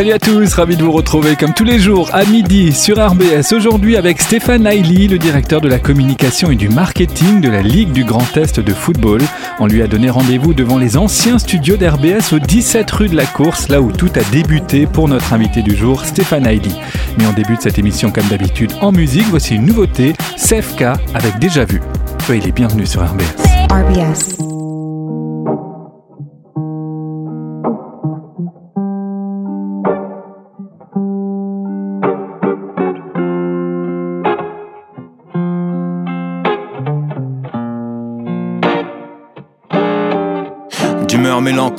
Salut à tous, ravi de vous retrouver comme tous les jours à midi sur RBS. Aujourd'hui avec Stéphane Hailey, le directeur de la communication et du marketing de la Ligue du Grand Est de football. On lui a donné rendez-vous devant les anciens studios d'RBS au 17 rue de la Course, là où tout a débuté pour notre invité du jour, Stéphane Hailey. Mais on débute cette émission comme d'habitude en musique. Voici une nouveauté, CFK avec Déjà Vu. Soyez les bienvenus sur RBS. RBS.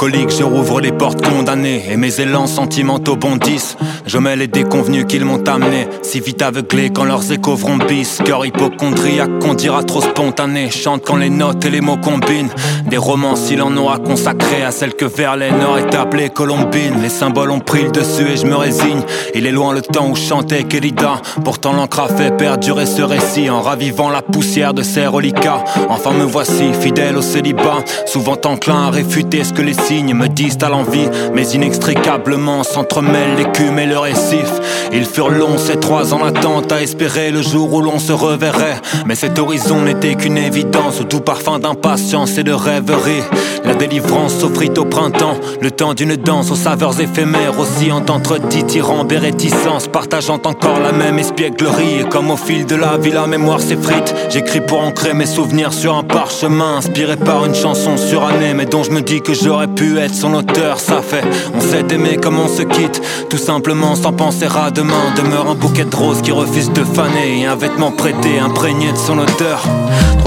Je rouvre les portes condamnées et mes élans sentimentaux bondissent. Je mets les déconvenus qu'ils m'ont amené, si vite aveuglés quand leurs échos vrombissent. Cœur hypochondriaque qu'on dira trop spontané, chante quand les notes et les mots combinent. Des romans s'il en aura consacré à celle que Verlaine aurait appelée Colombine. Les symboles ont pris le dessus et je me résigne. Il est loin le temps où chantait Kelida. Pourtant l'encre a fait perdurer ce récit en ravivant la poussière de ses reliquats. Enfin me voici, fidèle au célibat, souvent enclin à réfuter que les me disent à l'envie, mais inextricablement s'entremêlent l'écume et le récif. Ils furent longs ces trois ans d'attente à espérer le jour où l'on se reverrait. Mais cet horizon n'était qu'une évidence, au doux parfum d'impatience et de rêverie. La délivrance s'offrit au printemps, le temps d'une danse aux saveurs éphémères, oscillant entre titirant et réticences, partageant encore la même espièglerie. Et comme au fil de la vie, la mémoire s'effrite, j'écris pour ancrer mes souvenirs sur un parchemin, inspiré par une chanson surannée, mais dont je me dis que j'aurais pu être son auteur. Ça fait, on s'est aimé comme on se quitte, tout simplement sans penser à demain. Demeure un bouquet de roses qui refuse de faner, un vêtement prêté, imprégné de son auteur.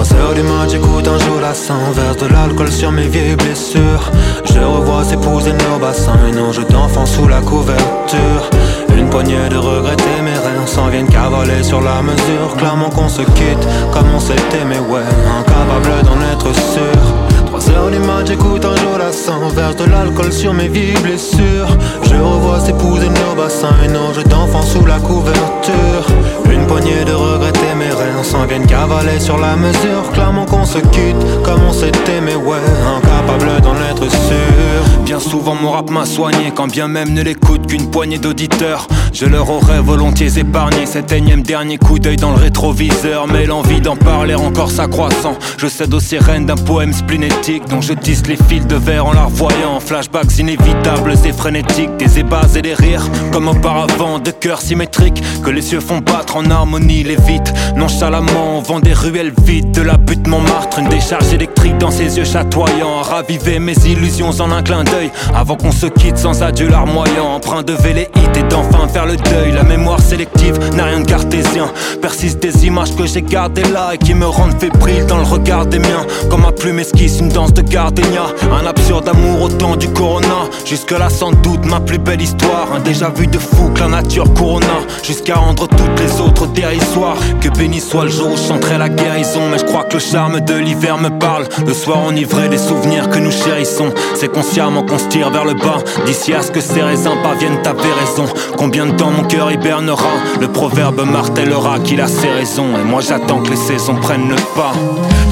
3 heures du mat, j'écoute un jour la sang Verse de l'alcool sur mes vieilles blessures. Je revois s'épouser nos bassins Et nos jeux d'enfants sous la couverture. Une poignée de regrets téméraires S'en viennent cavaler sur la mesure. Clairement qu'on se quitte comme on s'était Mais ouais, incapable d'en être sûr. 3 heures du mat, j'écoute un jour la sang Verse de l'alcool sur mes vieilles blessures. Je revois s'épouser nos bassins Et nos jeux d'enfants sous la couverture. Poignée de regretter mes rêves. S'en viennent cavaler sur la mesure. Clairement qu'on se quitte comme on s'est aimé Ouais, incapable d'en être sûr. Bien souvent mon rap m'a soigné Quand bien même ne l'écoute qu'une poignée d'auditeurs. Je leur aurais volontiers épargné Cet énième dernier coup d'œil dans le rétroviseur. Mais l'envie d'en parler encore s'accroissant. Je cède aux sirènes d'un poème splinétique dont je tisse les fils de verre en la revoyant. Flashbacks inévitables et frénétiques, des ébats et des rires, comme auparavant, de cœurs symétriques que les cieux font battre en harmonie. Les nonchalamment, on vend des ruelles vides de la butte Montmartre. Une décharge électrique dans ses yeux chatoyants, raviver mes illusions en un clin d'œil. Avant qu'on se quitte sans adieu larmoyant, empreint de velléité et d'enfin faire le deuil. La mémoire sélective n'a rien de cartésien, persiste des images que j'ai gardées là et qui me rendent fébrile dans le regard des miens. Comme ma plume esquisse une danse de gardenia Un absurde amour au temps du corona Jusque-là sans doute ma plus belle histoire Un déjà vu de fou que la nature corona Jusqu'à rendre toutes les autres dérisoires Que béni soit le jour où chanterai la guérison. Mais je crois que le charme de l'hiver me parle. Le soir enivré des souvenirs que nous chérissons. C'est consciemment qu'on se tire vers le bas. D'ici à ce que ces raisins parviennent à raison. Combien de temps mon cœur hibernera? Le proverbe martèlera qu'il a ses raisons. Et moi j'attends que les saisons prennent le pas.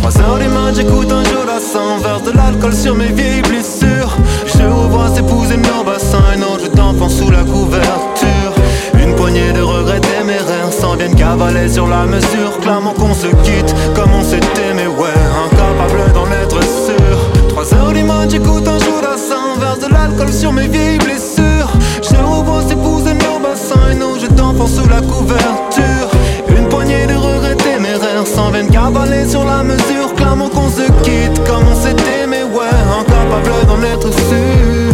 Trois heures du mat, j'écoute un jour la verse de l'alcool sur mes vieilles blessures. Je revois s'épouser nos bassins Un ange d'enfant sous la couverture. Une poignée de regrets S'en viennent cavaler sur la mesure Clamant qu'on se quitte comme on s'est aimé Ouais, incapable d'en être sûr. Trois heures du mat, j'écoute un jour Un Verse de l'alcool sur mes vieilles blessures. Je revois s'épouser nos bassins Un ange d'enfant sous la couverture. Une poignée de regrets rêves S'en viennent cavaler sur la mesure Clamant qu'on se quitte comme on s'est aimé, ouais, incapable d'en être sûr.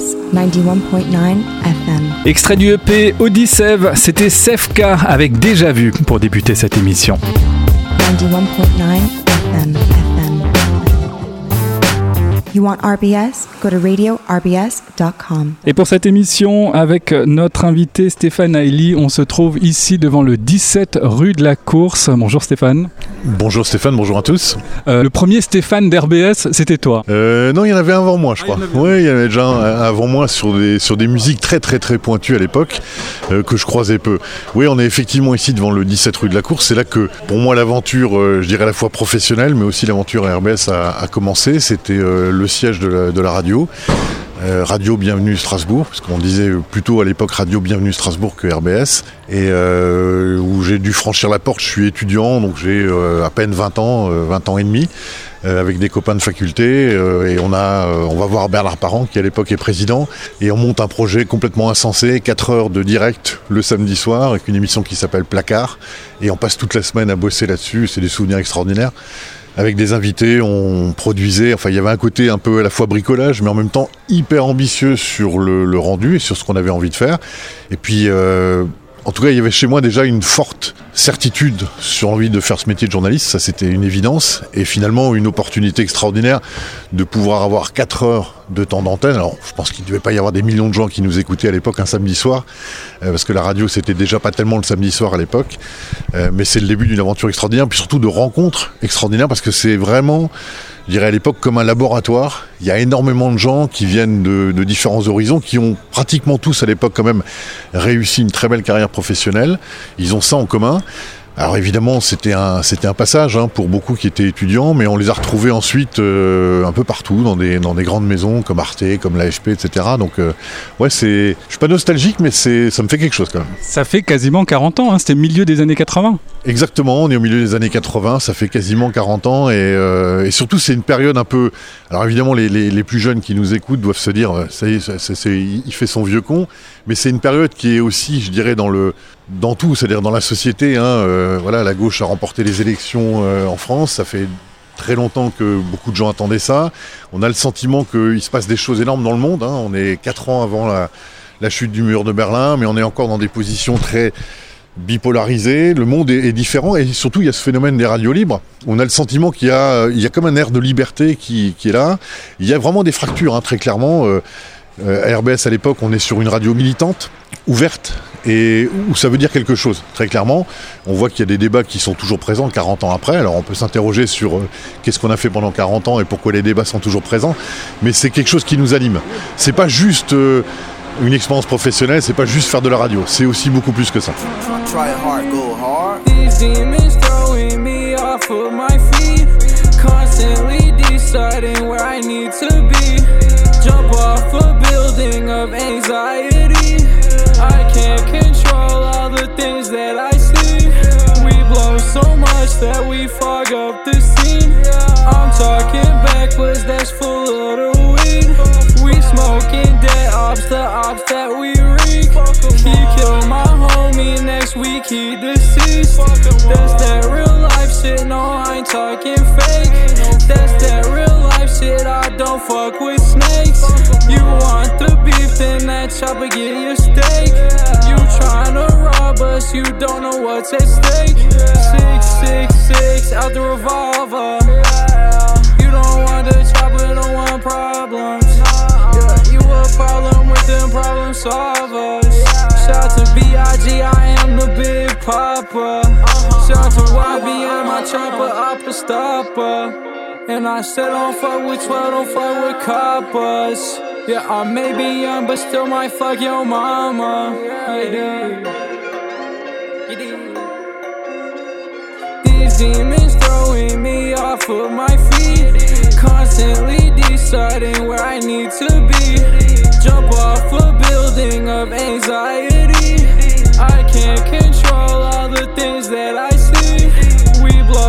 RBS 91.9 FM. Extrait du EP Odyssev, c'était Sefka avec Déjà Vu pour débuter cette émission. 91.9 FM. You want RBS? Go to radiorbs.com. Et pour cette émission, avec notre invité Stéphane Hailey, on se trouve ici devant le 17 rue de la Course. Bonjour Stéphane. Bonjour Stéphane, bonjour à tous. Euh, le premier Stéphane d'RBS, c'était toi euh, Non, il y en avait un avant moi, je crois. oui, il y en avait déjà un avant moi sur des, sur des musiques très très très pointues à l'époque, euh, que je croisais peu. Oui, on est effectivement ici devant le 17 rue de la Course. C'est là que, pour moi, l'aventure, je dirais à la fois professionnelle, mais aussi l'aventure RBS a, a commencé. C'était le siège de la, radio. Euh, radio Bienvenue Strasbourg, parce qu'on disait plutôt à l'époque Radio Bienvenue Strasbourg que RBS, et euh, où j'ai dû franchir la porte, je suis étudiant, donc j'ai euh, à peine 20 ans, 20 ans et demi, avec des copains de faculté, et on, a, on va voir Bernard Parent, qui à l'époque est président, et on monte un projet complètement insensé, 4 heures de direct le samedi soir, avec une émission qui s'appelle Placard, et on passe toute la semaine à bosser là-dessus, c'est des souvenirs extraordinaires avec des invités, on produisait, enfin il y avait un côté un peu à la fois bricolage, mais en même temps hyper ambitieux sur le, rendu et sur ce qu'on avait envie de faire. Et puis euh, en tout cas, il y avait chez moi déjà une forte certitude sur l'envie de faire ce métier de journaliste, ça c'était une évidence, et finalement une opportunité extraordinaire de pouvoir avoir 4 heures de temps d'antenne. Alors je pense qu'il ne devait pas y avoir des millions de gens qui nous écoutaient à l'époque un samedi soir, euh, parce que la radio c'était déjà pas tellement le samedi soir à l'époque, euh, mais c'est le début d'une aventure extraordinaire, puis surtout de rencontres extraordinaires, parce que c'est vraiment je dirais à l'époque comme un laboratoire. Il y a énormément de gens qui viennent de différents horizons, qui ont pratiquement tous à l'époque quand même réussi une très belle carrière professionnelle. Ils ont ça en commun. Alors évidemment, c'était un, c'était un passage hein, pour beaucoup qui étaient étudiants, mais on les a retrouvés ensuite euh, un peu partout, dans des, dans des grandes maisons comme Arte, comme l'AFP, etc. Donc euh, ouais, c'est, je suis pas nostalgique, mais c'est, ça me fait quelque chose quand même. Ça fait quasiment 40 ans, hein, c'était milieu des années 80. Exactement, on est au milieu des années 80, ça fait quasiment 40 ans, et, euh, et surtout c'est une période un peu... Alors évidemment, les, les, les, plus jeunes qui nous écoutent doivent se dire, ça y est, il fait son vieux con, mais c'est une période qui est aussi, je dirais, dans le dans tout, c'est-à-dire dans la société. Hein, euh, voilà, la gauche a remporté les élections euh, en France. Ça fait très longtemps que beaucoup de gens attendaient ça. On a le sentiment qu'il se passe des choses énormes dans le monde. Hein. On est quatre ans avant la, chute du mur de Berlin, mais on est encore dans des positions très bipolarisées. Le monde est, différent et surtout il y a ce phénomène des radios libres. On a le sentiment qu'il y a, comme un air de liberté qui, est là. Il y a vraiment des fractures, hein, très clairement. Euh, à RBS à l'époque, on est sur une radio militante, ouverte, et où ça veut dire quelque chose, très clairement. On voit qu'il y a des débats qui sont toujours présents 40 ans après. Alors on peut s'interroger sur euh, qu'est-ce qu'on a fait pendant 40 ans et pourquoi les débats sont toujours présents, mais c'est quelque chose qui nous anime. C'est pas juste euh, une expérience professionnelle, c'est pas juste faire de la radio, c'est aussi beaucoup plus que ça. Jump off a building of anxiety. I can't control all the things that I see. We blow so much that we fog up the scene. I'm talking backwards, that's full of the weed. We smoking dead ops, the ops that we reek. He killed my homie, next week he deceased. That's that real life shit, no, I ain't talking fake. That's that real shit, I don't fuck with snakes. You want the beef, then that chopper get your steak. You tryna rob us, you don't know what's at stake. Six, six, six, out the revolver. You don't want the chopper, don't want problems. You a problem with them problem solvers. Shout to B.I.G., I am the big papa. Shout to YBM, my chopper, upper stopper. And I said don't fuck with 12, don't fuck with coppers. Yeah, I may be young, but still might fuck your mama. I do. These demons throwing me off of my feet. Constantly deciding where I need to be. Jump off a building of anxiety. I can't control all the things that I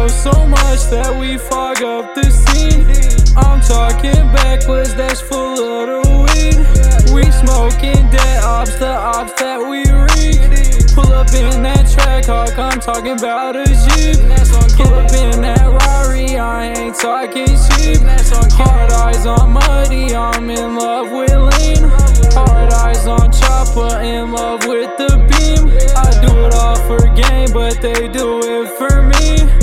blow so much that we fog up the scene. I'm talking backwards, that's full of the weed. We smoking dead ops, the ops that we reek. Pull up in that track hawk, I'm talking about a Jeep. Pull up in that Rari, I ain't talking cheap. Hard eyes on muddy, I'm in love with lean. Hard eyes on chopper, in love with the beam. I do it all for game, but they do it for me.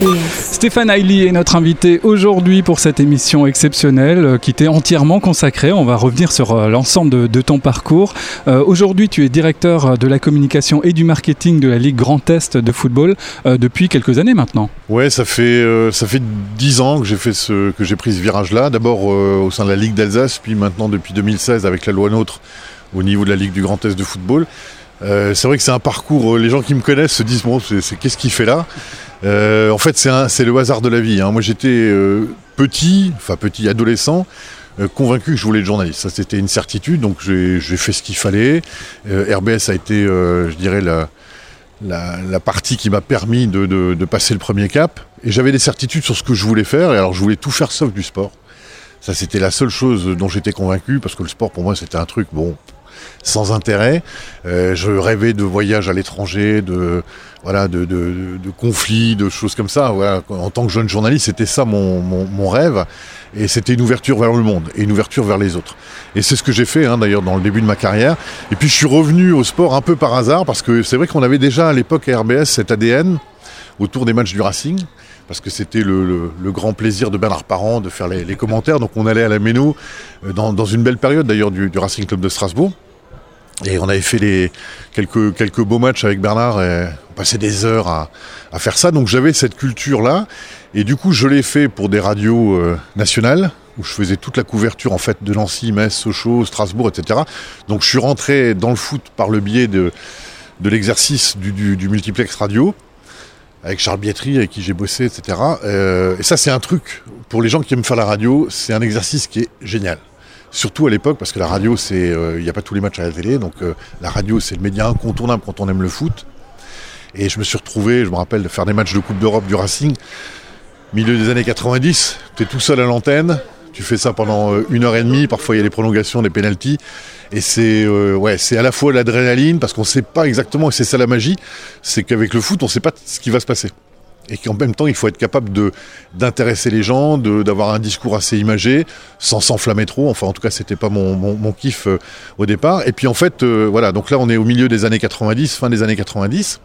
RBS. Stéphane Hailey est notre invité aujourd'hui pour cette émission exceptionnelle euh, qui t'est entièrement consacrée. On va revenir sur euh, l'ensemble de, de ton parcours. Euh, aujourd'hui, tu es directeur de la communication et du marketing de la Ligue Grand Est de football euh, depuis quelques années maintenant. Ouais, ça fait euh, ça fait dix ans que j'ai fait ce que j'ai pris ce virage-là. D'abord euh, au sein de la Ligue d'Alsace, puis maintenant depuis 2016 avec la loi NOTRe au niveau de la Ligue du Grand Est de football. Euh, c'est vrai que c'est un parcours. euh, les gens qui me connaissent se disent bon, c'est, qu'est-ce qu'il fait là? Euh, En fait, c'est le hasard de la vie. hein. Moi, j'étais petit, enfin petit adolescent. convaincu que je voulais être journaliste, ça c'était une certitude, donc j'ai fait ce qu'il fallait. RBS a été, je dirais, la, partie qui m'a permis de, de- de passer le premier cap. Et j'avais des certitudes sur ce que je voulais faire. Et alors, je voulais tout faire sauf du sport. Ça, c'était la seule chose dont j'étais convaincu, parce que le sport, pour moi, c'était un truc, bon, sans intérêt. Euh, je rêvais de voyages à l'étranger, de, conflits, de choses comme ça. En tant que jeune journaliste, c'était ça mon, rêve. Et c'était une ouverture vers le monde et une ouverture vers les autres. Et c'est ce que j'ai fait, hein, d'ailleurs, dans le début de ma carrière. Et puis, je suis revenu au sport un peu par hasard, parce que c'est vrai qu'on avait déjà à l'époque à RBS cet ADN autour des matchs du Racing parce que c'était le, grand plaisir de Bernard Parent de faire les, commentaires. Donc on allait à la Méno euh, dans, une belle période d'ailleurs du Racing Club de Strasbourg. Et on avait fait les, quelques, quelques beaux matchs avec Bernard et on passait des heures à, à faire ça. Donc j'avais cette culture-là. Et du coup, je l'ai fait pour des radios euh, nationales où je faisais toute la couverture en fait de Nancy, Metz, Sochaux, Strasbourg, etc. Donc je suis rentré dans le foot par le biais de, de l'exercice du, du- multiplex radio avec Charles Bietri avec qui j'ai bossé, etc. Euh, et ça, c'est un truc pour les gens qui aiment faire la radio, c'est un exercice qui est génial. Surtout à l'époque, parce que la radio, c'est, il n'y a pas tous les matchs à la télé, donc euh, la radio, c'est le média incontournable quand on aime le foot. Et je me suis retrouvé, je me rappelle, de faire des matchs de Coupe d'Europe du Racing, milieu des années 90. Tu es tout seul à l'antenne, tu fais ça pendant euh, une heure et demie, parfois il y a des prolongations, des pénalties. Et c'est euh, c'est à la fois l'adrénaline, parce qu'on ne sait pas exactement, et c'est ça la magie, c'est qu'avec le foot, on ne sait pas ce qui va se passer. Et qu'en même temps, il faut être capable d'intéresser les gens, d'avoir un discours assez imagé, sans s'enflammer trop. Enfin, en tout cas, c'était pas mon, mon, kiff euh, au départ. Et puis en fait, euh, voilà. Donc là, on est au milieu des années 90, fin des années 90.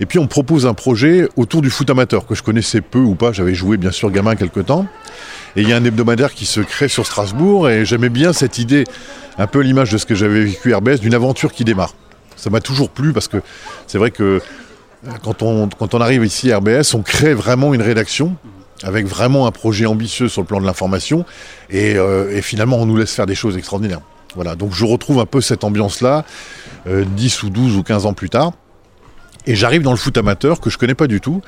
Et puis on propose un projet autour du foot amateur que je connaissais peu ou pas. J'avais joué bien sûr gamin quelque temps. Et il y a un hebdomadaire qui se crée sur Strasbourg et j'aimais bien cette idée, un peu l'image de ce que j'avais vécu à RBS, d'une aventure qui démarre. Ça m'a toujours plu parce que c'est vrai que quand on, arrive ici à RBS, on crée vraiment une rédaction avec vraiment un projet ambitieux sur le plan de l'information et, euh, et finalement on nous laisse faire des choses extraordinaires. Voilà, donc je retrouve un peu cette ambiance-là, euh, 10 ou 12 ou 15 ans plus tard. Et j'arrive dans le foot amateur que je connais pas du tout.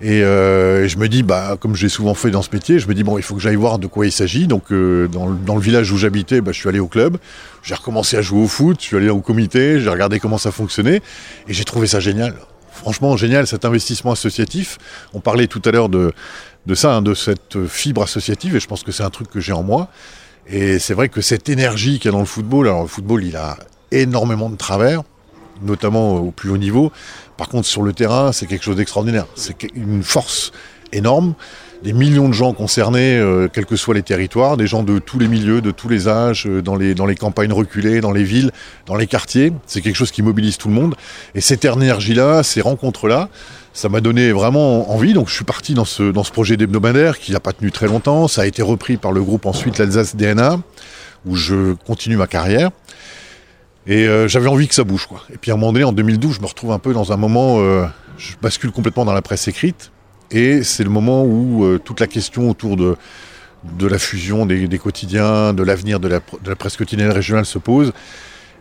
Et, euh, je me dis, bah, comme j'ai souvent fait dans ce métier, je me dis, bon, il faut que j'aille voir de quoi il s'agit. Donc, euh, dans, le- dans le village où j'habitais, bah, je suis allé au club. J'ai recommencé à jouer au foot. Je suis allé au comité. J'ai regardé comment ça fonctionnait. Et j'ai trouvé ça génial. Franchement, génial cet investissement associatif. On parlait tout à l'heure de, ça, hein, de cette fibre associative. Et je pense que c'est un truc que j'ai en moi. Et c'est vrai que cette énergie qu'il y a dans le football, alors le football, il a énormément de travers, notamment au plus haut niveau. Par contre, sur le terrain, c'est quelque chose d'extraordinaire. C'est une force énorme. Des millions de gens concernés, euh, quels que soient les territoires, des gens de tous les milieux, de tous les âges, euh, dans, les, campagnes reculées, dans les villes, dans les quartiers. C'est quelque chose qui mobilise tout le monde. Et cette énergie-là, ces rencontres-là, ça m'a donné vraiment envie. Donc je suis parti dans ce, projet d'hebdomadaire qui n'a pas tenu très longtemps. Ça a été repris par le groupe ensuite l'Alsace DNA, où je continue ma carrière. Et euh, j'avais envie que ça bouge. Quoi. Et puis à un moment donné, en 2012, je me retrouve un peu dans un moment, je bascule complètement dans la presse écrite. Et c'est le moment où euh, toute la question autour de, de la fusion des, des quotidiens, de l'avenir de la, presse quotidienne régionale se pose.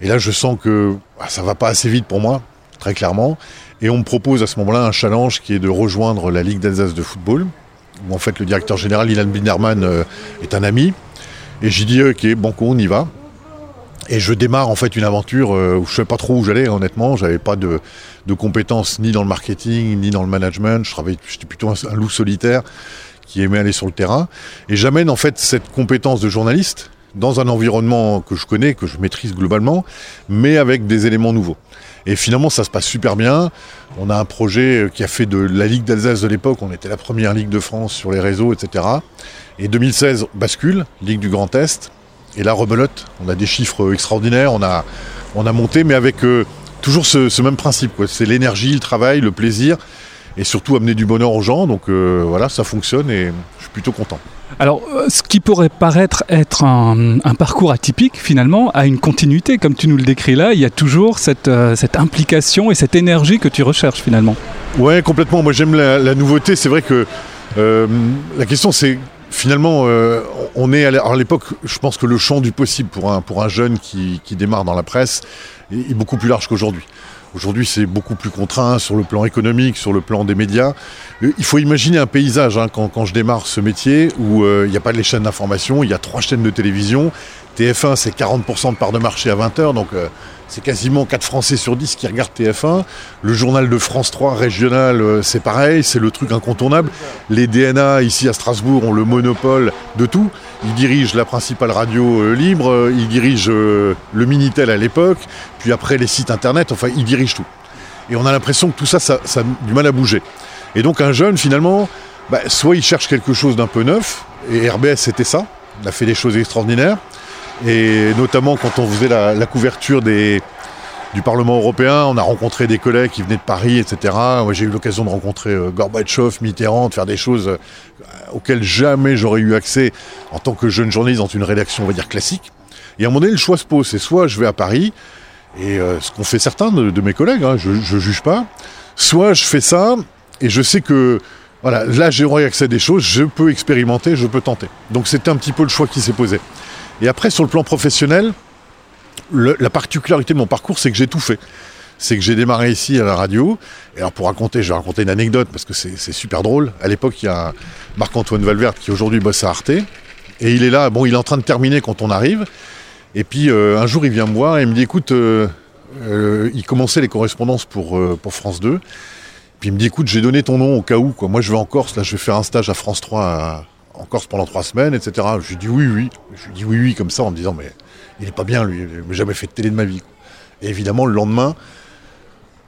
Et là, je sens que ah, ça va pas assez vite pour moi, très clairement. Et on me propose à ce moment-là un challenge qui est de rejoindre la Ligue d'Alsace de football, où en fait le directeur général, Ilan Binderman, euh, est un ami. Et j'ai dit, ok, banco, on y va. Et je démarre en fait une aventure euh, où je ne savais pas trop où j'allais, honnêtement. J'avais pas de, de compétences ni dans le marketing, ni dans le management. Je travaillais, j'étais plutôt un, un loup solitaire qui aimait aller sur le terrain. Et j'amène en fait cette compétence de journaliste dans un environnement que je connais, que je maîtrise globalement, mais avec des éléments nouveaux. Et finalement, ça se passe super bien. On a un projet qui a fait de la Ligue d'Alsace de l'époque, on était la première Ligue de France sur les réseaux, etc. Et 2016 bascule, Ligue du Grand Est. Et là, rebelote, on a des chiffres extraordinaires, on a, on a monté, mais avec euh, toujours ce, ce même principe. quoi. C'est l'énergie, le travail, le plaisir. et surtout amener du bonheur aux gens. Donc voilà, ça fonctionne et je suis plutôt content. Alors, ce qui pourrait paraître être un, parcours atypique, finalement, a une continuité. Comme tu nous le décris là, il y a toujours cette, cette implication et cette énergie que tu recherches, finalement. Ouais, complètement. Moi, j'aime la, nouveauté. C'est vrai que la question, c'est finalement, euh, on est à l'époque, je pense que le champ du possible pour un, jeune qui, démarre dans la presse est, beaucoup plus large qu'aujourd'hui. Aujourd'hui, c'est beaucoup plus contraint sur le plan économique, sur le plan des médias. Euh, il faut imaginer un paysage hein, quand, je démarre ce métier où euh, il n'y a pas les chaînes d'information, il y a trois chaînes de télévision. TF1, c'est 40% de part de marché à 20h, donc c'est quasiment 4 Français sur 10 qui regardent TF1. Le journal de France 3 régional, euh, c'est pareil, c'est le truc incontournable. Les DNA ici à Strasbourg ont le monopole de tout. Ils dirigent la principale radio euh, libre, euh, ils dirigent le Minitel à l'époque, puis après les sites internet, enfin ils dirigent tout. Et on a l'impression que tout ça, ça, a du mal à bouger. Et donc un jeune, finalement, bah, soit il cherche quelque chose d'un peu neuf, et RBS c'était ça, il a fait des choses extraordinaires, et notamment quand on faisait la, couverture du Parlement européen, on a rencontré des collègues qui venaient de Paris, etc. Moi, j'ai eu l'occasion de rencontrer euh, Gorbatchev, Mitterrand, de faire des choses euh, auxquelles jamais j'aurais eu accès en tant que jeune journaliste dans une rédaction, on va dire, classique. Et à un moment donné, le choix se pose. C'est soit je vais à Paris, et euh, ce qu'ont fait certains de, mes collègues, hein, je ne juge pas, soit je fais ça, et je sais que voilà, là j'aurai accès à des choses, je peux expérimenter, je peux tenter. Donc c'était un petit peu le choix qui s'est posé. Et après, sur le plan professionnel, la particularité de mon parcours, c'est que j'ai tout fait. C'est que j'ai démarré ici à la radio. Et alors pour raconter, je vais raconter une anecdote parce que c'est super drôle. À l'époque, il y a Marc-Antoine Valverde qui aujourd'hui bosse à Arte. Et il est là, bon, il est en train de terminer quand on arrive. Et puis euh, un jour, il vient me voir et il me dit, écoute, euh, euh, il commençait les correspondances pour, France 2. Puis il me dit, écoute, j'ai donné ton nom au cas où. Moi, je vais en Corse, là, je vais faire un stage à France 3 à, en Corse pendant trois semaines, etc. Je lui dis oui, oui. Je lui dis oui, oui, comme ça, en me disant, mais il n'est pas bien, lui. Il n'a jamais fait de télé de ma vie. Et évidemment, le lendemain,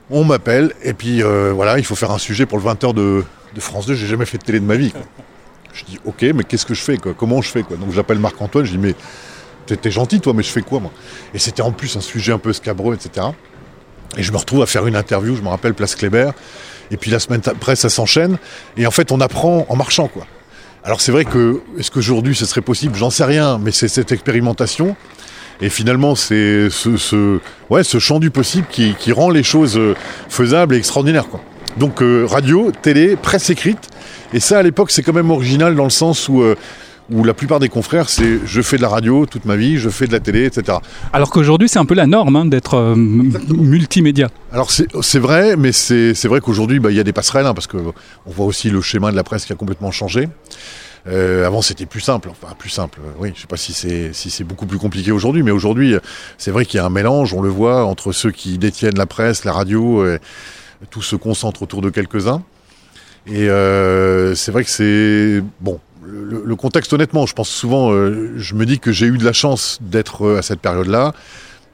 on m'appelle, et puis euh, voilà, il faut faire un sujet pour le 20h de, France 2. J'ai jamais fait de télé de ma vie. Je dis, ok, mais qu'est-ce que je fais quoi? Comment je fais quoi? Donc j'appelle Marc-Antoine, je dis, mais t'es gentil, toi, mais je fais quoi, moi? Et c'était en plus un sujet un peu scabreux, etc. Et je me retrouve à faire une interview, je me rappelle, Place Kléber. Et puis la semaine après, ça s'enchaîne. Et en fait, on apprend en marchant, quoi. Alors c'est vrai que, est-ce qu'aujourd'hui ce serait possible? J'en sais rien, mais c'est cette expérimentation. Et finalement, c'est ce, ouais, ce champ du possible qui, rend les choses euh, faisables et extraordinaires. Quoi. Donc euh, radio, télé, presse écrite. Et ça, à l'époque, c'est quand même original dans le sens où, euh, où la plupart des confrères, c'est je fais de la radio toute ma vie, je fais de la télé, etc. Alors qu'aujourd'hui, c'est un peu la norme hein, d'être multimédia. Alors c'est vrai, mais c'est vrai qu'aujourd'hui, bah, il y a des passerelles, hein, parce qu'on voit aussi le schéma de la presse qui a complètement changé. Euh, avant, c'était plus simple. Enfin, plus simple. Oui, je sais pas si c'est si c'est beaucoup plus compliqué aujourd'hui, mais aujourd'hui, c'est vrai qu'il y a un mélange. On le voit entre ceux qui détiennent la presse, la radio, et tout se concentre autour de quelques-uns. Et euh, c'est vrai que c'est bon. Le, contexte, honnêtement, je pense souvent, euh, je me dis que j'ai eu de la chance d'être à cette période-là.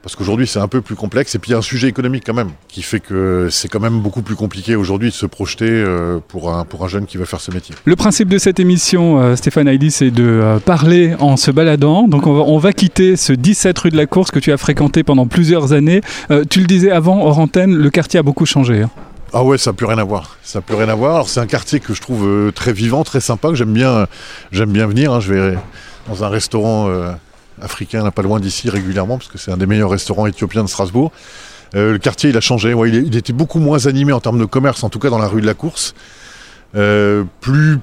Parce qu'aujourd'hui, c'est un peu plus complexe. Et puis, il y a un sujet économique quand même, qui fait que c'est quand même beaucoup plus compliqué aujourd'hui de se projeter euh, pour un, jeune qui veut faire ce métier. Le principe de cette émission, euh, Stéphane Heidi, c'est de euh, parler en se baladant. Donc, on va, va, quitter ce 17 rue de la Course que tu as fréquenté pendant plusieurs années. tu le disais avant, hors le quartier a beaucoup changé. Hein. Ah ouais, ça n'a plus rien à voir. Ça n'a plus rien à. Alors, c'est un quartier que je trouve très vivant, très sympa, que j'aime bien, bien venir. Hein. Je vais dans un restaurant africain, n'a pas loin d'ici régulièrement, parce que c'est un des meilleurs restaurants éthiopiens de Strasbourg. Euh, le quartier, il a changé. il, était beaucoup moins animé en termes de commerce, en tout cas dans la rue de la Course. Euh, plus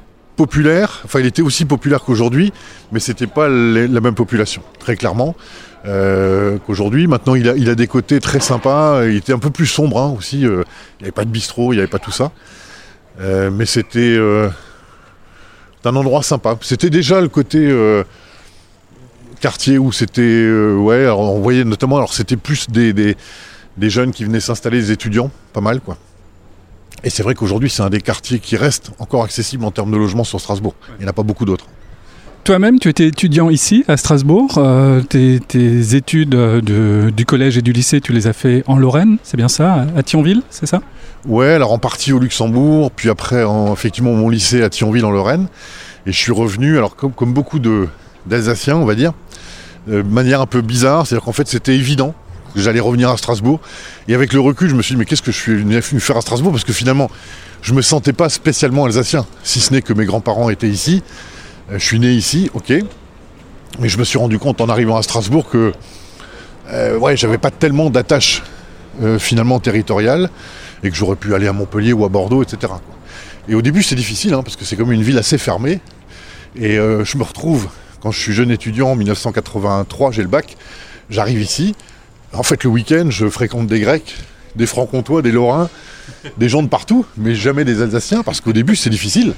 populaire. Enfin, il était aussi populaire qu'aujourd'hui, mais c'était pas la même population, très clairement. Euh, qu'aujourd'hui. Maintenant, il a, des côtés très sympas. Il était un peu plus sombre hein, aussi. il n'y avait pas de bistrot, il n'y avait pas tout ça. mais c'était un endroit sympa. C'était déjà le côté quartier où c'était, euh, ouais, on voyait notamment, alors c'était plus des, des, jeunes qui venaient s'installer, des étudiants, pas mal quoi. Et c'est vrai qu'aujourd'hui c'est un des quartiers qui reste encore accessible en termes de logement sur Strasbourg. Il n'y en a pas beaucoup d'autres. Toi-même, tu étais étudiant ici, à Strasbourg. Euh, tes, études de, du collège et du lycée, tu les as fait en Lorraine, c'est bien ça À Thionville, c'est ça? Ouais, alors en partie au Luxembourg, puis après, en, effectivement, mon lycée à Thionville, en Lorraine. Et je suis revenu, alors comme, comme beaucoup d'Alsaciens, on va dire, de manière un peu bizarre. C'est-à-dire qu'en fait, c'était évident j'allais revenir à Strasbourg. Et avec le recul, je me suis dit, mais qu'est-ce que je suis venu faire à Strasbourg? Parce que finalement, je me sentais pas spécialement alsacien, si ce n'est que mes grands-parents étaient ici. Euh, je suis né ici, ok. Mais je me suis rendu compte en arrivant à Strasbourg que euh, ouais, j'avais pas tellement d'attache euh, finalement territoriale et que j'aurais pu aller à Montpellier ou à Bordeaux, etc. Et au début, c'est difficile hein, parce que c'est comme une ville assez fermée. Et je me retrouve, quand je suis jeune étudiant en 1983, j'ai le bac, j'arrive ici. En fait, le week-end, je fréquente des Grecs, des Francs-Comtois, des Lorrains, des gens de partout, mais jamais des Alsaciens, parce qu'au début, c'est difficile.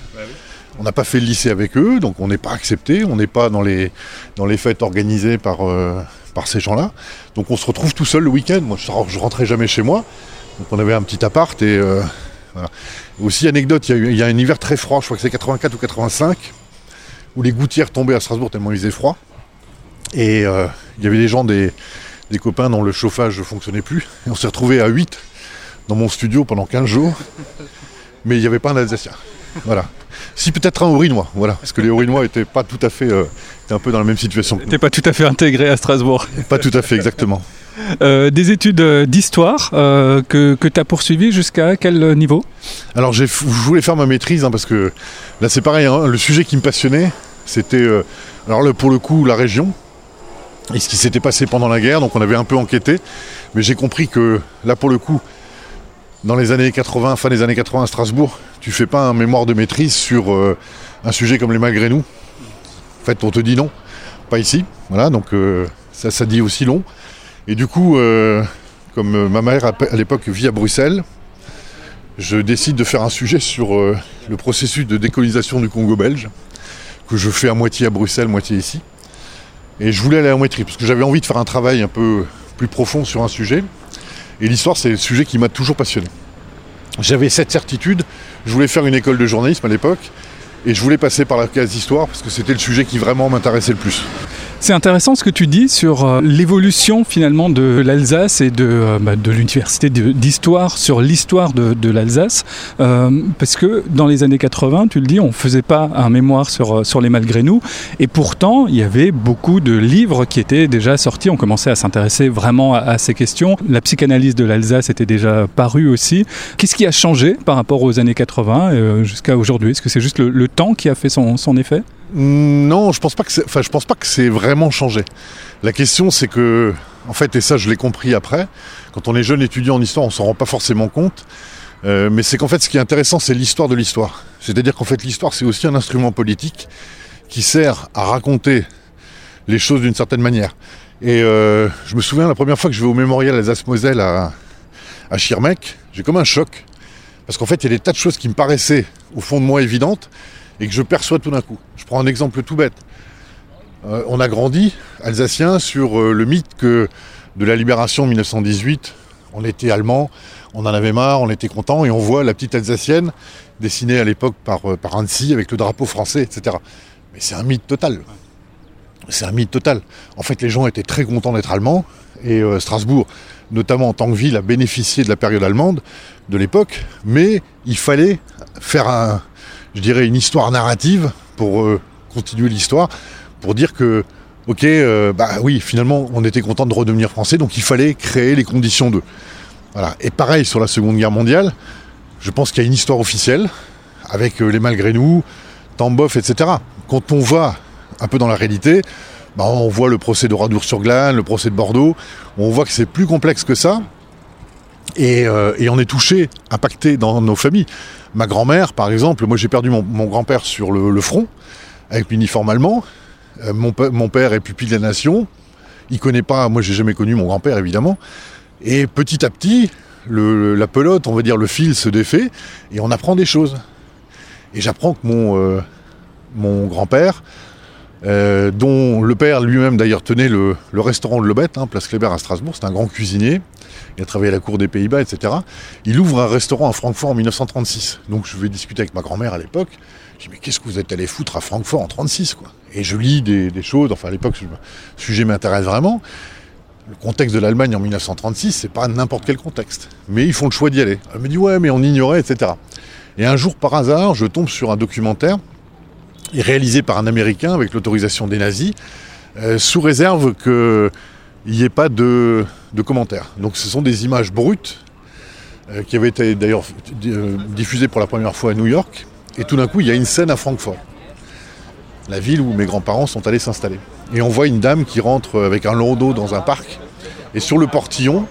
On n'a pas fait le lycée avec eux, donc on n'est pas accepté, on n'est pas dans les, dans les fêtes organisées par, euh, par ces gens-là. Donc on se retrouve tout seul le week-end. Moi, je, rentrais jamais chez moi. Donc on avait un petit appart et euh, Aussi, anecdote, il y, a un hiver très froid, je crois que c'est 84 ou 85, où les gouttières tombaient à Strasbourg tellement il faisait froid. Et euh, il y avait des gens, des, des copains dont le chauffage ne fonctionnait plus. Et on s'est retrouvés à 8 dans mon studio pendant 15 jours. Mais il n'y avait pas un Alsacien. Voilà. Si peut-être un Aurinois, voilà, parce que les Aurinois étaient pas tout à fait, euh, étaient un peu dans la même situation. N'étaient pas tout à fait intégrés à Strasbourg. Pas tout à fait, exactement. Euh, des études d'histoire euh, que, que tu as poursuivies jusqu'à quel niveau? Alors je voulais faire ma maîtrise hein, parce que là c'est pareil, hein, le sujet qui me passionnait c'était alors pour le coup la région et ce qui s'était passé pendant la guerre, donc on avait un peu enquêté, mais j'ai compris que là pour le coup dans les années 80, fin des années 80 à Strasbourg, tu fais pas un mémoire de maîtrise sur euh, un sujet comme les malgré nous. En fait, on te dit non, pas ici. Voilà, donc euh, ça, ça dit aussi long. Et du coup, euh, comme ma mère à l'époque vit à Bruxelles, je décide de faire un sujet sur le processus de décolonisation du Congo belge, que je fais à moitié à Bruxelles, moitié ici. Et je voulais aller à Moitry, parce que j'avais envie de faire un travail un peu plus profond sur un sujet. Et l'histoire, c'est le sujet qui m'a toujours passionné. J'avais cette certitude, je voulais faire une école de journalisme à l'époque, et je voulais passer par la case histoire, parce que c'était le sujet qui vraiment m'intéressait le plus. C'est intéressant ce que tu dis sur euh, l'évolution finalement de l'Alsace et de, euh, bah, de l'université d'histoire sur l'histoire de, de l'Alsace. Euh, parce que dans les années 80, tu le dis, on ne faisait pas un mémoire sur, sur les malgré nous. Et pourtant, il y avait beaucoup de livres qui étaient déjà sortis. On commençait à s'intéresser vraiment à, ces questions. La psychanalyse de l'Alsace était déjà parue aussi. Qu'est-ce qui a changé par rapport aux années 80 jusqu'à aujourd'hui? Est-ce que c'est juste le, le, temps qui a fait son, son effet? Non, je pense pas que c'est, enfin, je pense pas que c'est vraiment changé. La question, c'est que, en fait, et ça, je l'ai compris après, quand on est jeune étudiant en histoire, on s'en rend pas forcément compte. Euh, mais c'est qu'en fait, ce qui est intéressant, c'est l'histoire de l'histoire. C'est-à-dire qu'en fait, l'histoire, c'est aussi un instrument politique qui sert à raconter les choses d'une certaine manière. Et euh, je me souviens la première fois que je vais au mémorial Alsace-Moselle à, à Schirmeck, j'ai comme un choc. Parce qu'en fait, il y a des tas de choses qui me paraissaient, au fond de moi, évidentes, et que je perçois tout d'un coup. Je prends un exemple tout bête. Euh, on a grandi, alsacien, sur euh, le mythe que de la libération en 1918, on était allemand, on en avait marre, on était content, et on voit la petite alsacienne dessinée à l'époque par, euh, par Annecy avec le drapeau français, etc. Mais c'est un mythe total. C'est un mythe total. En fait, les gens étaient très contents d'être allemands, et Strasbourg, notamment en tant que ville, a bénéficié de la période allemande de l'époque, mais il fallait faire un, je dirais, une histoire narrative pour euh, continuer l'histoire, pour dire que, ok, euh, bah oui, finalement, on était content de redevenir français, donc il fallait créer les conditions de. Voilà. Et pareil sur la Seconde Guerre mondiale, je pense qu'il y a une histoire officielle, avec euh, les malgré nous, Tamboff, etc. Quand on va un peu dans la réalité, bah, on voit le procès de Radour-sur-Glane, le procès de Bordeaux, on voit que c'est plus complexe que ça, et, et, on est touché, impacté dans nos familles. Ma grand-mère, par exemple, moi j'ai perdu mon, grand-père sur le, front, avec l'uniforme allemand. Euh, mon, père est pupille de la nation. Il connaît pas, moi j'ai jamais connu mon grand-père évidemment. Et petit à petit, la pelote, on va dire le fil se défait, et on apprend des choses. Et j'apprends que mon, euh, mon grand-père, euh, dont le père lui-même d'ailleurs tenait le, restaurant de Lobette, hein, place Kléber à Strasbourg, c'est un grand cuisinier, il a travaillé à la cour des Pays-Bas, etc. Il ouvre un restaurant à Francfort en 1936. Donc je vais discuter avec ma grand-mère à l'époque. Je dis mais qu'est-ce que vous êtes allé foutre à Francfort en 36 quoi? Et je lis des, choses, enfin à l'époque le sujet m'intéresse vraiment. Le contexte de l'Allemagne en 1936, c'est pas n'importe quel contexte. Mais ils font le choix d'y aller. Elle me dit ouais mais on ignorait, etc. Et un jour par hasard, je tombe sur un documentaire réalisé par un Américain avec l'autorisation des nazis, euh, sous réserve que il n'y ait pas de, commentaires. Donc ce sont des images brutes euh, qui avaient été d'ailleurs euh, diffusées pour la première fois à New York. Et tout d'un coup, il y a une scène à Francfort, la ville où mes grands-parents sont allés s'installer. Et on voit une dame qui rentre avec un landau dans un parc. Et sur le portillon,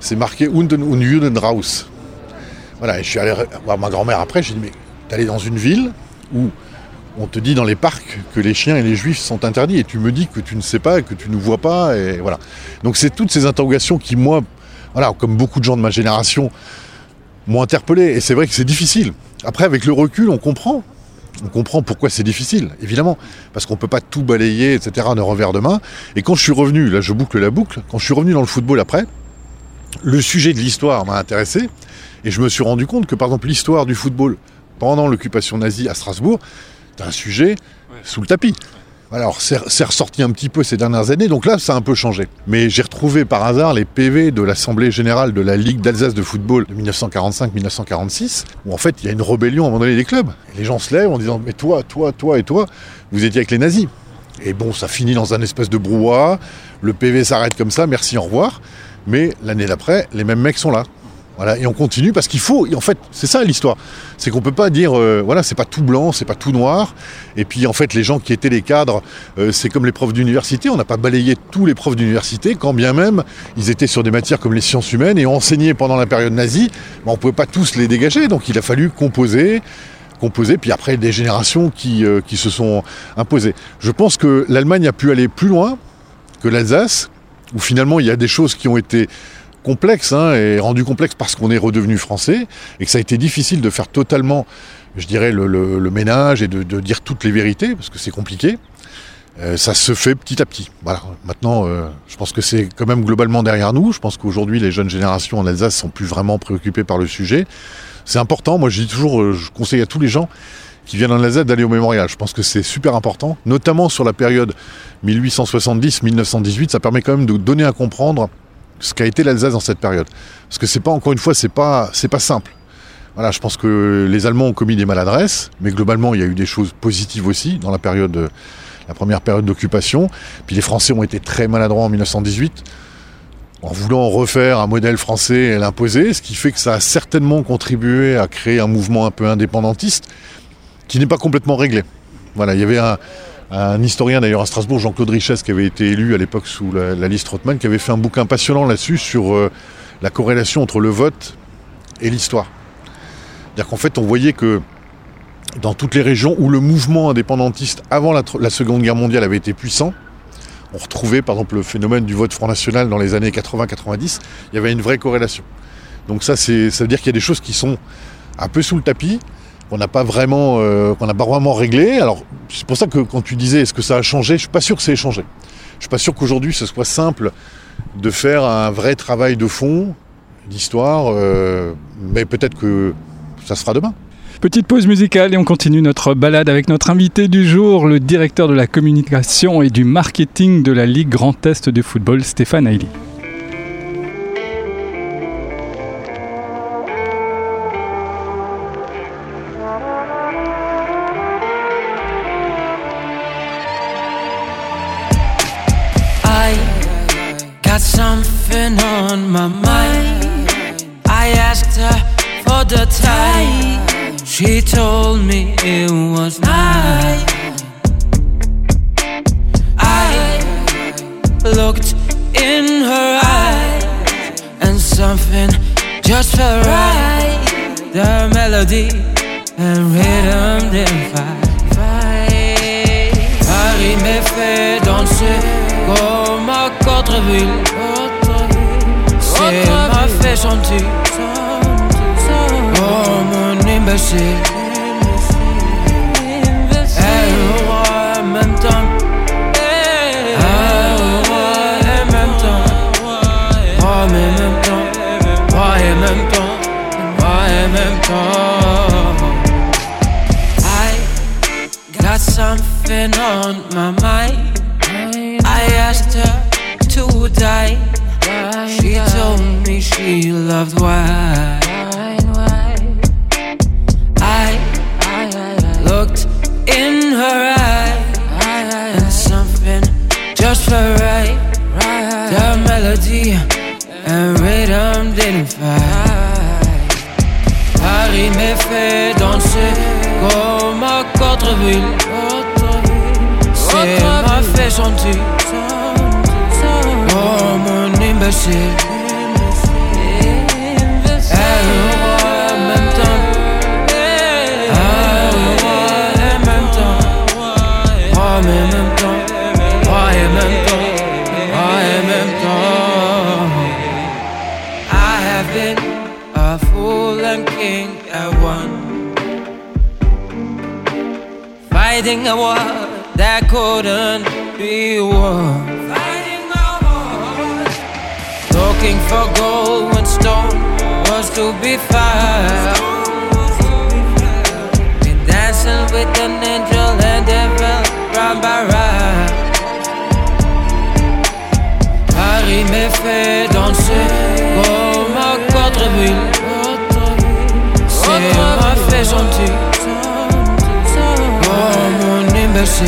c'est marqué Unden und Judenraus. Voilà, et je suis allé voir ma grand-mère après, j'ai dit, mais t'es dans une ville où on te dit dans les parcs que les chiens et les juifs sont interdits et tu me dis que tu ne sais pas, que tu ne vois pas et voilà. Donc c'est toutes ces interrogations qui moi, voilà, comme beaucoup de gens de ma génération, m'ont interpellé et c'est vrai que c'est difficile. Après avec le recul, on comprend. On comprend pourquoi c'est difficile, évidemment, parce qu'on ne peut pas tout balayer, etc., d'un revers de main. Et quand je suis revenu, là je boucle la boucle, quand je suis revenu dans le football après, le sujet de l'histoire m'a intéressé, et je me suis rendu compte que par exemple l'histoire du football pendant l'occupation nazie à Strasbourg, un sujet sous le tapis. Alors c'est ressorti un petit peu ces dernières années, donc là ça a un peu changé. Mais j'ai retrouvé par hasard les PV de l'Assemblée Générale de la Ligue d'Alsace de football de 1945-1946, où en fait il y a une rébellion à un moment donné des clubs. les gens se lèvent en disant mais toi, toi, toi et toi, vous étiez avec les nazis. Et bon, ça finit dans un espèce de brouhaha, le PV s'arrête comme ça, merci, au revoir. Mais l'année d'après, les mêmes mecs sont là. Voilà, et on continue parce qu'il faut. En fait, c'est ça l'histoire. C'est qu'on peut pas dire, euh, voilà, c'est pas tout blanc, c'est pas tout noir. Et puis en fait, les gens qui étaient les cadres, euh, c'est comme les profs d'université. On n'a pas balayé tous les profs d'université, quand bien même ils étaient sur des matières comme les sciences humaines et enseignaient pendant la période nazie. On pouvait pas tous les dégager, donc il a fallu composer composer, puis après des générations qui, euh, qui se sont imposées. Je pense que l'Allemagne a pu aller plus loin que l'Alsace, où finalement il y a des choses qui ont été complexe hein, et rendu complexe parce qu'on est redevenu français et que ça a été difficile de faire totalement, je dirais, le, ménage et de, dire toutes les vérités parce que c'est compliqué. Euh, ça se fait petit à petit. Voilà. Maintenant, euh, je pense que c'est quand même globalement derrière nous. Je pense qu'aujourd'hui, les jeunes générations en Alsace sont plus vraiment préoccupées par le sujet. C'est important. Moi, je dis toujours, euh, je conseille à tous les gens qui viennent en Alsace d'aller au mémorial. Je pense que c'est super important, notamment sur la période 1870-1918. Ça permet quand même de donner à comprendre ce qu'a été l'Alsace dans cette période. Parce que c'est pas, encore une fois, c'est pas, c'est pas simple. Voilà, je pense que les Allemands ont commis des maladresses, mais globalement, il y a eu des choses positives aussi dans la période, la première période d'occupation. Puis les Français ont été très maladroits en 1918 en voulant refaire un modèle français et l'imposer, ce qui fait que ça a certainement contribué à créer un mouvement un peu indépendantiste qui n'est pas complètement réglé. Voilà, il y avait un, un historien d'ailleurs à Strasbourg, Jean-Claude Richesse, qui avait été élu à l'époque sous la, liste Rothman, qui avait fait un bouquin passionnant là-dessus sur euh, la corrélation entre le vote et l'histoire. C'est-à-dire qu'en fait, on voyait que dans toutes les régions où le mouvement indépendantiste avant la, Seconde Guerre mondiale avait été puissant, on retrouvait par exemple le phénomène du vote Front National dans les années 80-90, il y avait une vraie corrélation. Donc ça, ça veut dire qu'il y a des choses qui sont un peu sous le tapis, qu'on n'a pas vraiment, euh, qu'on n'a pas vraiment réglé. Alors c'est pour ça que quand tu disais est-ce que ça a changé, je suis pas sûr que ça ait changé. Je suis pas sûr qu'aujourd'hui ce soit simple de faire un vrai travail de fond d'histoire, euh, mais peut-être que ça se fera demain. Petite pause musicale et on continue notre balade avec notre invité du jour, le directeur de la communication et du marketing de la Ligue Grand Est de football, Stéphane Hailey. On my mind. I asked her for the time. She told me it was mine. I looked in her eyes and something just felt right. The melody and rhythm divine. Paris me fait danser comme à Cotreville. C'est m'a fait chanter comme un imbécile. Elle aura en même temps. Elle aura en même temps. Moi, mais même temps. Moi, et même temps. Moi, et même temps. I got something on my mind. I asked her to die. She told me she loved wine. I looked in her eyes, and something just felt right. The melody and rhythm didn't fight. Paris m'a fait danser comme à Cotreville. C'est m'a fait sentir comme un imbécile. And king at one. Fighting a war that couldn't be won. Fighting a war. Looking for gold when stone was to be found. Been dancing with an angel and devil round by round. Paris me fait danser comme à Cotreville. C'est imbécile.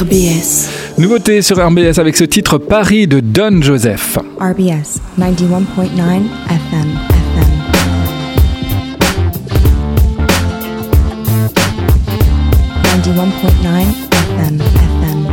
RBS. Nouveauté sur RBS avec ce titre Paris de Don Joseph. RBS 91.9 FM. FM. 91.9 FM. FM.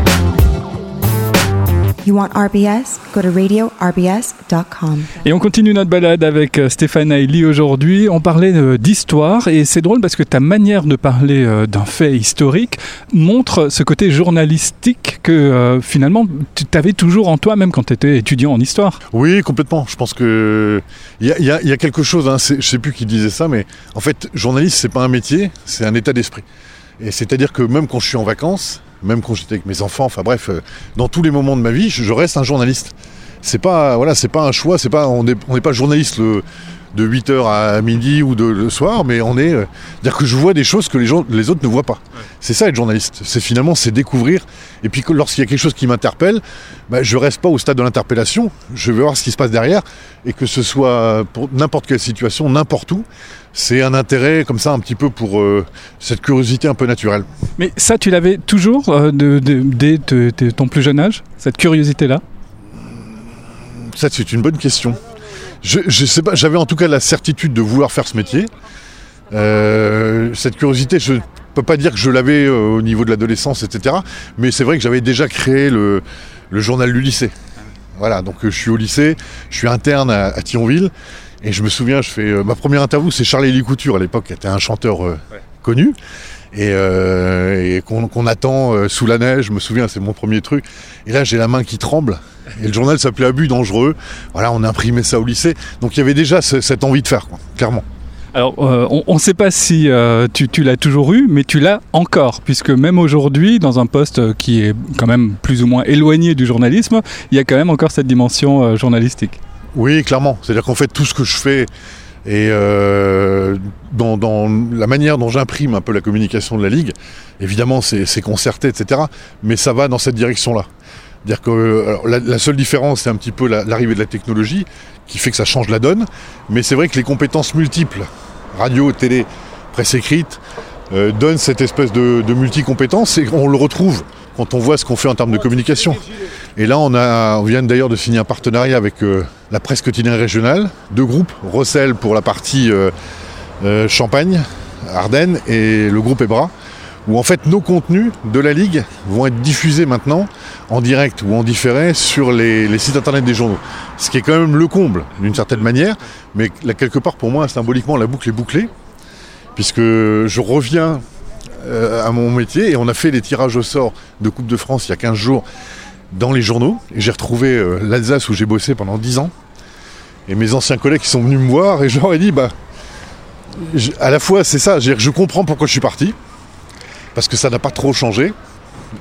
You want RBS? Go to radiorbs.com. Et on continue notre balade avec euh, Stéphane Haïli aujourd'hui. On parlait euh, d'histoire et c'est drôle parce que ta manière de parler euh, d'un fait historique montre ce côté journalistique que euh, finalement tu avais toujours en toi même quand tu étais étudiant en histoire. Oui, complètement. Je pense que il y a, y y quelque chose. Hein, je sais plus qui disait ça, mais en fait, journaliste, c'est pas un métier, c'est un état d'esprit. Et c'est-à-dire que même quand je suis en vacances, même quand j'étais avec mes enfants, enfin bref, euh, dans tous les moments de ma vie, je, reste un journaliste. C'est pas, voilà, c'est pas un choix. C'est pas, on n'est on n'est pas journaliste le- de 8h à midi ou de le soir, mais on est, euh, dire que je vois des choses que les gens, les autres ne voient pas. C'est ça être journaliste. C'est finalement, c'est découvrir. Et puis lorsqu'il y a quelque chose qui m'interpelle, bah, je reste pas au stade de l'interpellation. Je vais voir ce qui se passe derrière, et que ce soit pour n'importe quelle situation, n'importe où, c'est un intérêt comme ça un petit peu pour euh, cette curiosité un peu naturelle. Mais ça tu l'avais toujours euh, de- de- dès te- te- ton plus jeune âge, cette curiosité-là? Ça, c'est une bonne question. Je, je sais pas, j'avais en tout cas la certitude de vouloir faire ce métier. Euh, cette curiosité, je peux pas dire que je l'avais euh, au niveau de l'adolescence, etc. Mais c'est vrai que j'avais déjà créé le, le journal du lycée. Voilà, donc euh, je suis au lycée, je suis interne à, à Thionville, et je me souviens, je fais euh, ma première interview, c'est Charlie Couture à l'époque, qui était un chanteur connu, et, euh, et qu'on attend sous la neige. Je me souviens, c'est mon premier truc. Et là, j'ai la main qui tremble. Et le journal s'appelait Abus dangereux. Voilà, on a imprimé ça au lycée. Donc il y avait déjà ce- cette envie de faire, quoi, clairement. Alors, euh, on ne sait pas si euh, tu, tu l'as toujours eu, mais tu l'as encore, puisque même aujourd'hui, dans un poste qui est quand même plus ou moins éloigné du journalisme, il y a quand même encore cette dimension euh, journalistique. Oui, clairement. C'est-à-dire qu'en fait, tout ce que je fais et euh, dans, dans la manière dont j'imprime un peu la communication de la Ligue, évidemment, c'est c'est concerté, etc. Mais ça va dans cette direction-là. C'est-à-dire que la, seule différence, c'est un petit peu la- l'arrivée de la technologie qui fait que ça change la donne. Mais c'est vrai que les compétences multiples, radio, télé, presse écrite, euh, donnent cette espèce de, de multi-compétence et on le retrouve quand on voit ce qu'on fait en termes de communication. Et là, on, a, on vient d'ailleurs de signer un partenariat avec euh, la presse quotidienne régionale, deux groupes, Rossel pour la partie euh, Champagne, Ardennes, et le groupe Ebra, où en fait nos contenus de la Ligue vont être diffusés maintenant en direct ou en différé sur les, sites internet des journaux. Ce qui est quand même le comble, d'une certaine manière, mais là, quelque part pour moi, symboliquement, la boucle est bouclée, puisque je reviens euh, à mon métier et on a fait les tirages au sort de Coupe de France il y a 15 jours dans les journaux. Et j'ai retrouvé euh, l'Alsace où j'ai bossé pendant 10 ans. Et mes anciens collègues qui sont venus me voir et je leur ai dit, bah, à la fois c'est ça, je comprends pourquoi je suis parti, parce que ça n'a pas trop changé.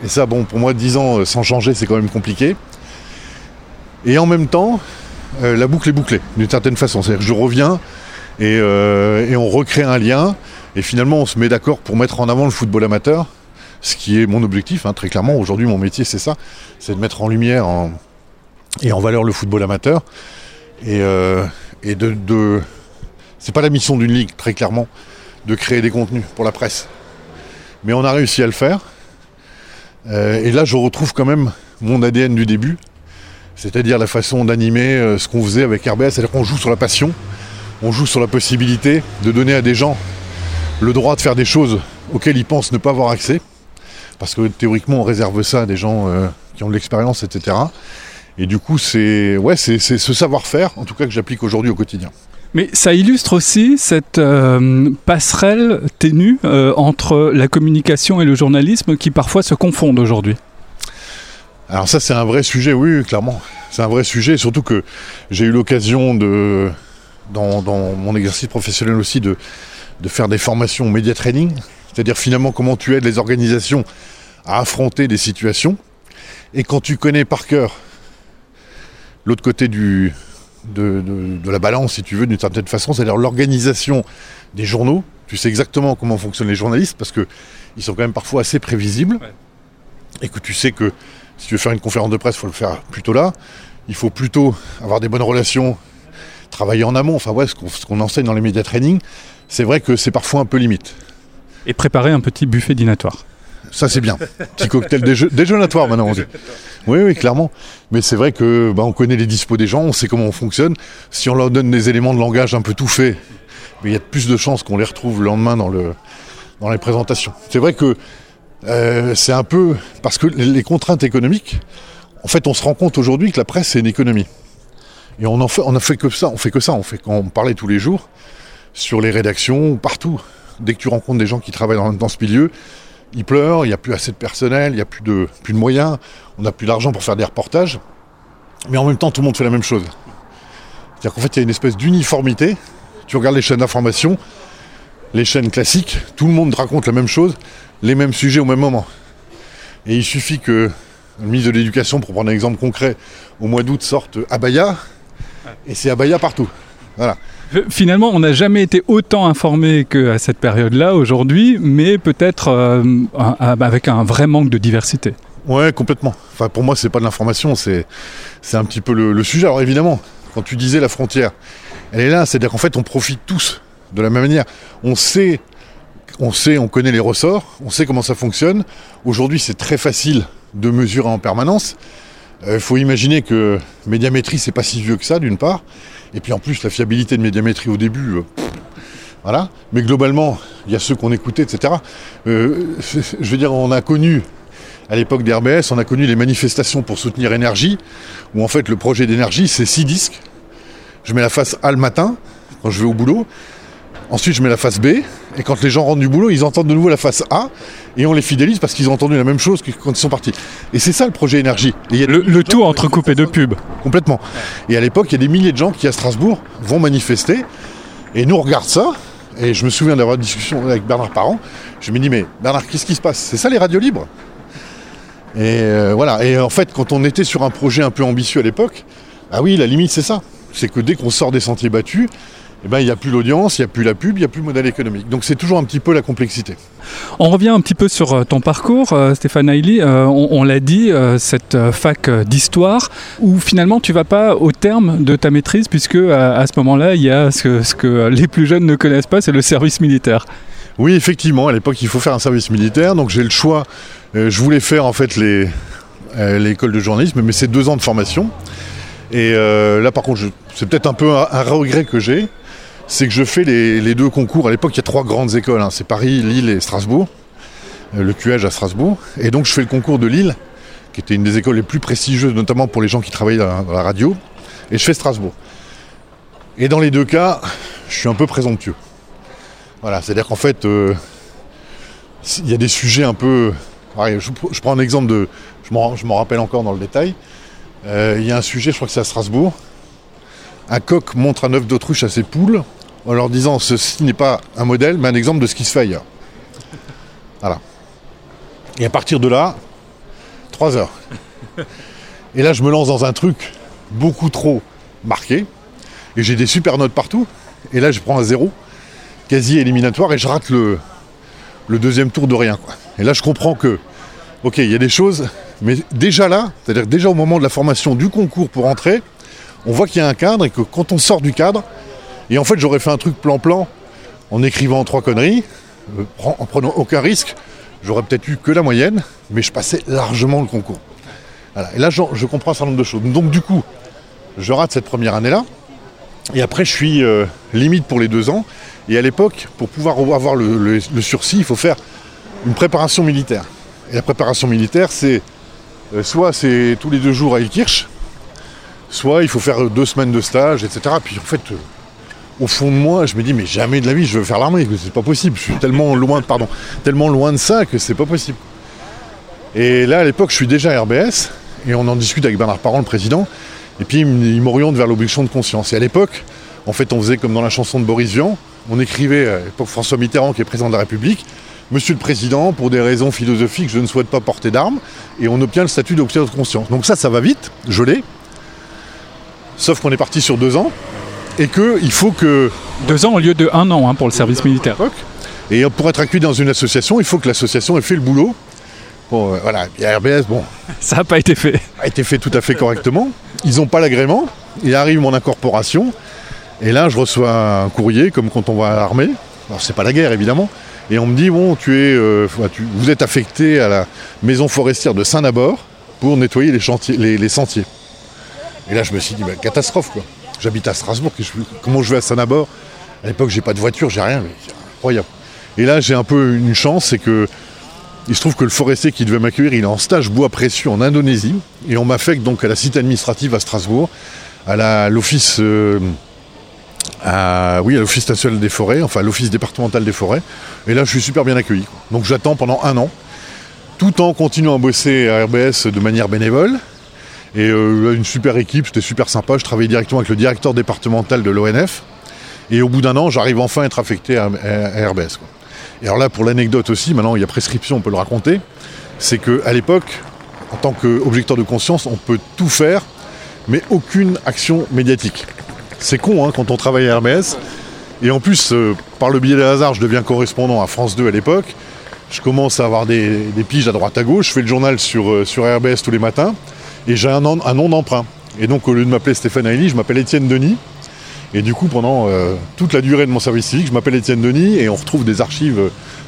Et ça, bon, pour moi, 10 ans euh, sans changer, c'est quand même compliqué. Et en même temps, euh, la boucle est bouclée, d'une certaine façon. C'est-à-dire que je reviens et, euh, et on recrée un lien. Et finalement, on se met d'accord pour mettre en avant le football amateur, ce qui est mon objectif, hein, très clairement. Aujourd'hui, mon métier, c'est ça c'est de mettre en lumière et en valeur le football amateur. Et, et de. de c'est pas la mission d'une ligue, très clairement. de créer des contenus pour la presse. Mais on a réussi à le faire. Euh, et là, je retrouve quand même mon ADN du début, c'est-à-dire la façon d'animer euh, ce qu'on faisait avec RBS, c'est-à-dire qu'on joue sur la passion, on joue sur la possibilité de donner à des gens le droit de faire des choses auxquelles ils pensent ne pas avoir accès, parce que théoriquement on réserve ça à des gens euh, qui ont de l'expérience, etc. Et du coup, c'est ouais, c'est c'est ce savoir-faire, en tout cas que j'applique aujourd'hui au quotidien. Mais ça illustre aussi cette euh, passerelle ténue euh, entre la communication et le journalisme qui parfois se confondent aujourd'hui. Alors ça c'est un vrai sujet, oui, clairement. C'est un vrai sujet, surtout que j'ai eu l'occasion de, dans, dans mon exercice professionnel aussi, de, de faire des formations média training, c'est-à-dire finalement comment tu aides les organisations à affronter des situations. Et quand tu connais par cœur l'autre côté du, de, de- de la balance, si tu veux, d'une certaine façon, c'est-à-dire l'organisation des journaux, tu sais exactement comment fonctionnent les journalistes, parce que ils sont quand même parfois assez prévisibles, et que tu sais que si tu veux faire une conférence de presse, il faut le faire plutôt là. Il faut plutôt avoir des bonnes relations, travailler en amont, enfin ouais, ce qu'on ce qu'on enseigne dans les médias training, c'est vrai que c'est parfois un peu limite. Et préparer un petit buffet dînatoire. Ça c'est bien. Petit cocktail déje- déjeunatoire maintenant on dit. Oui, oui, clairement. Mais c'est vrai que bah, on connaît les dispos des gens, on sait comment on fonctionne. Si on leur donne des éléments de langage un peu tout faits, il y a plus de chances qu'on les retrouve le lendemain dans, le, dans les présentations. C'est vrai que euh, c'est un peu parce que les contraintes économiques, en fait, on se rend compte aujourd'hui que la presse c'est une économie. Et on en fait, on fait que ça, on fait que ça, on fait on parlait tous les jours sur les rédactions, partout. Dès que tu rencontres des gens qui travaillent dans ce milieu, ils pleurent, il n'y a plus assez de personnel, il n'y a plus de, plus de moyens, on n'a plus d'argent pour faire des reportages. Mais en même temps, tout le monde fait la même chose. C'est-à-dire qu'en fait, il y a une espèce d'uniformité. Tu regardes les chaînes d'information, les chaînes classiques, tout le monde raconte la même chose, les mêmes sujets au même moment. Et il suffit que le ministre de l'Éducation, pour prendre un exemple concret, au mois d'août sorte Abaya, et c'est Abaya partout. Voilà. Euh, Finalement, on n'a jamais été autant informé qu'à cette période-là aujourd'hui, mais peut-être euh, avec un vrai manque de diversité. Ouais, complètement. Enfin, pour moi, c'est pas de l'information, c'est c'est un petit peu le, le sujet. Alors évidemment, quand tu disais la frontière, elle est là, c'est-à-dire qu'en fait, on profite tous de la même manière. On sait, on sait, on connaît les ressorts, on sait comment ça fonctionne. Aujourd'hui, c'est très facile de mesurer en permanence. Il faut imaginer que médiamétrie, c'est pas si vieux que ça, d'une part. Et puis en plus, la fiabilité de médiamétrie au début, euh, voilà. Mais globalement, il y a ceux qu'on écoutait, etc. Euh, je veux dire, on a connu à l'époque d'RBS, on a connu les manifestations pour soutenir Énergie, où en fait le projet d'énergie, c'est six disques. Je mets la face A le matin, quand je vais au boulot. Ensuite, je mets la face B. Et quand les gens rentrent du boulot, ils entendent de nouveau la face A. Et on les fidélise parce qu'ils ont entendu la même chose que quand ils sont partis. Et c'est ça le projet énergie. Et Le, le tout entrecoupé de pubs. Complètement. Et à l'époque, il y a des milliers de gens qui, à Strasbourg, vont manifester. Et nous, on regarde ça. Et je me souviens d'avoir une discussion avec Bernard Parent. Je me dis, mais Bernard, qu'est-ce qui se passe? C'est ça les radios libres? Et euh, voilà. Et en fait, quand on était sur un projet un peu ambitieux à l'époque, ah oui, la limite, c'est ça. C'est que dès qu'on sort des sentiers battus, eh ben, il n'y a plus l'audience, il n'y a plus la pub, il n'y a plus le modèle économique. Donc c'est toujours un petit peu la complexité. On revient un petit peu sur euh, ton parcours, euh, Stéphane Hailey. Euh, on on l'a dit, cette fac d'histoire, où finalement tu vas pas au terme de ta maîtrise, puisque à, à ce moment-là, il y a ce que, ce que les plus jeunes ne connaissent pas, c'est le service militaire. Oui, effectivement, à l'époque, il faut faire un service militaire, donc j'ai le choix. Je voulais faire en fait les, l'école de journalisme, mais c'est deux ans de formation. Et euh, là, par contre, c'est peut-être un peu un, un regret que j'ai, c'est que je fais les, deux concours. À l'époque, il y a trois grandes écoles, hein. c'est Paris, Lille et Strasbourg, Euh, le QEG à Strasbourg. Et donc, je fais le concours de Lille, qui était une des écoles les plus prestigieuses, notamment pour les gens qui travaillaient dans la- radio, et je fais Strasbourg. Et dans les deux cas, je suis un peu présomptueux. Voilà, c'est-à-dire qu'en fait, euh, il y a des sujets un peu. Ouais, je, prends un exemple de. Je m'en je m'en rappelle encore dans le détail. Euh, Il y a un sujet, je crois que c'est à Strasbourg. Un coq montre un œuf d'autruche à ses poules en leur disant ceci n'est pas un modèle, mais un exemple de ce qui se fait ailleurs. Voilà. Et à partir de là, trois heures. Et là, je me lance dans un truc beaucoup trop marqué. Et j'ai des super notes partout. Et là, je prends un zéro quasi éliminatoire et je rate le, deuxième tour de rien. Et là, je comprends que, ok, il y a des choses, mais déjà là, c'est-à-dire déjà au moment de la formation du concours pour entrer, on voit qu'il y a un cadre et que quand on sort du cadre, et en fait, j'aurais fait un truc plan-plan en écrivant trois conneries, euh, en prenant aucun risque, j'aurais peut-être eu que la moyenne, mais je passais largement le concours. Voilà. Et là, je comprends un certain nombre de choses. Donc du coup, je rate cette première année-là. Et après, je suis euh, limite pour les deux ans. Et à l'époque, pour pouvoir avoir le, sursis, il faut faire une préparation militaire. Et la préparation militaire, c'est euh, soit c'est tous les deux jours à Ilkirch, soit il faut faire deux semaines de stage, etc. Puis en fait, au fond de moi, je me dis mais jamais de la vie je veux faire l'armée, c'est pas possible. Je suis tellement loin, de ça que c'est pas possible. Et là, à l'époque, je suis déjà RBS et on en discute avec Bernard Parent, le président. Et puis il m'oriente vers l'objection de conscience. Et à l'époque, en fait, on faisait comme dans la chanson de Boris Vian, on écrivait à l'époque François Mitterrand, qui est président de la République, Monsieur le Président, pour des raisons philosophiques, je ne souhaite pas porter d'armes, et on obtient le statut d'objection de conscience. Donc ça, ça va vite, je l'ai. Sauf qu'on est parti sur deux ans, et qu'il faut que Deux ans au lieu de un an hein, pour le service militaire. Et pour être accueilli dans une association, il faut que l'association ait fait le boulot. Bon, euh, voilà. Et à RBS, bon, Ça n'a pas été fait. a été fait tout à fait correctement. Ils n'ont pas l'agrément. Il arrive mon incorporation. Et là, je reçois un courrier, comme quand on va à l'armée. Alors, c'est pas la guerre, évidemment. Et on me dit, bon, tu es, euh, tu- vous êtes affecté à la maison forestière de Saint-Nabord pour nettoyer les, chantiers, les, les sentiers. Et là, je me suis dit, bah, catastrophe, quoi. J'habite à Strasbourg. comment je vais à Saint-Nabord À l'époque, j'ai pas de voiture, j'ai rien. Mais c'est incroyable. Et là, j'ai un peu une chance, c'est que il se trouve que le forestier qui devait m'accueillir, il est en stage bois précieux en Indonésie. Et on m'affecte donc à la cité administrative à Strasbourg, à l'office. euh, oui, national des forêts, enfin l'office départemental des forêts. Et là, je suis super bien accueilli. Donc j'attends pendant un an, tout en continuant à bosser à RBS de manière bénévole. Et euh, une super équipe, c'était super sympa. Je travaillais directement avec le directeur départemental de l'ONF. Et au bout d'un an, j'arrive enfin à être affecté à, RBS. Et alors là, pour l'anecdote aussi, maintenant il y a prescription, on peut le raconter, c'est qu'à l'époque, en tant qu'objecteur de conscience, on peut tout faire, mais aucune action médiatique. C'est con hein, quand on travaille à RBS. Et en plus, euh, par le biais des hasards, je deviens correspondant à France 2 à l'époque. Je commence à avoir des, piges à droite à gauche. Je fais le journal sur, euh, sur RBS tous les matins. Et j'ai un, nom- un nom d'emprunt. Et donc, au lieu de m'appeler Stéphane Hailly, je m'appelle Étienne Denis. Et du coup, pendant euh, toute la durée de mon service civique, je m'appelle Étienne Denis et on retrouve des archives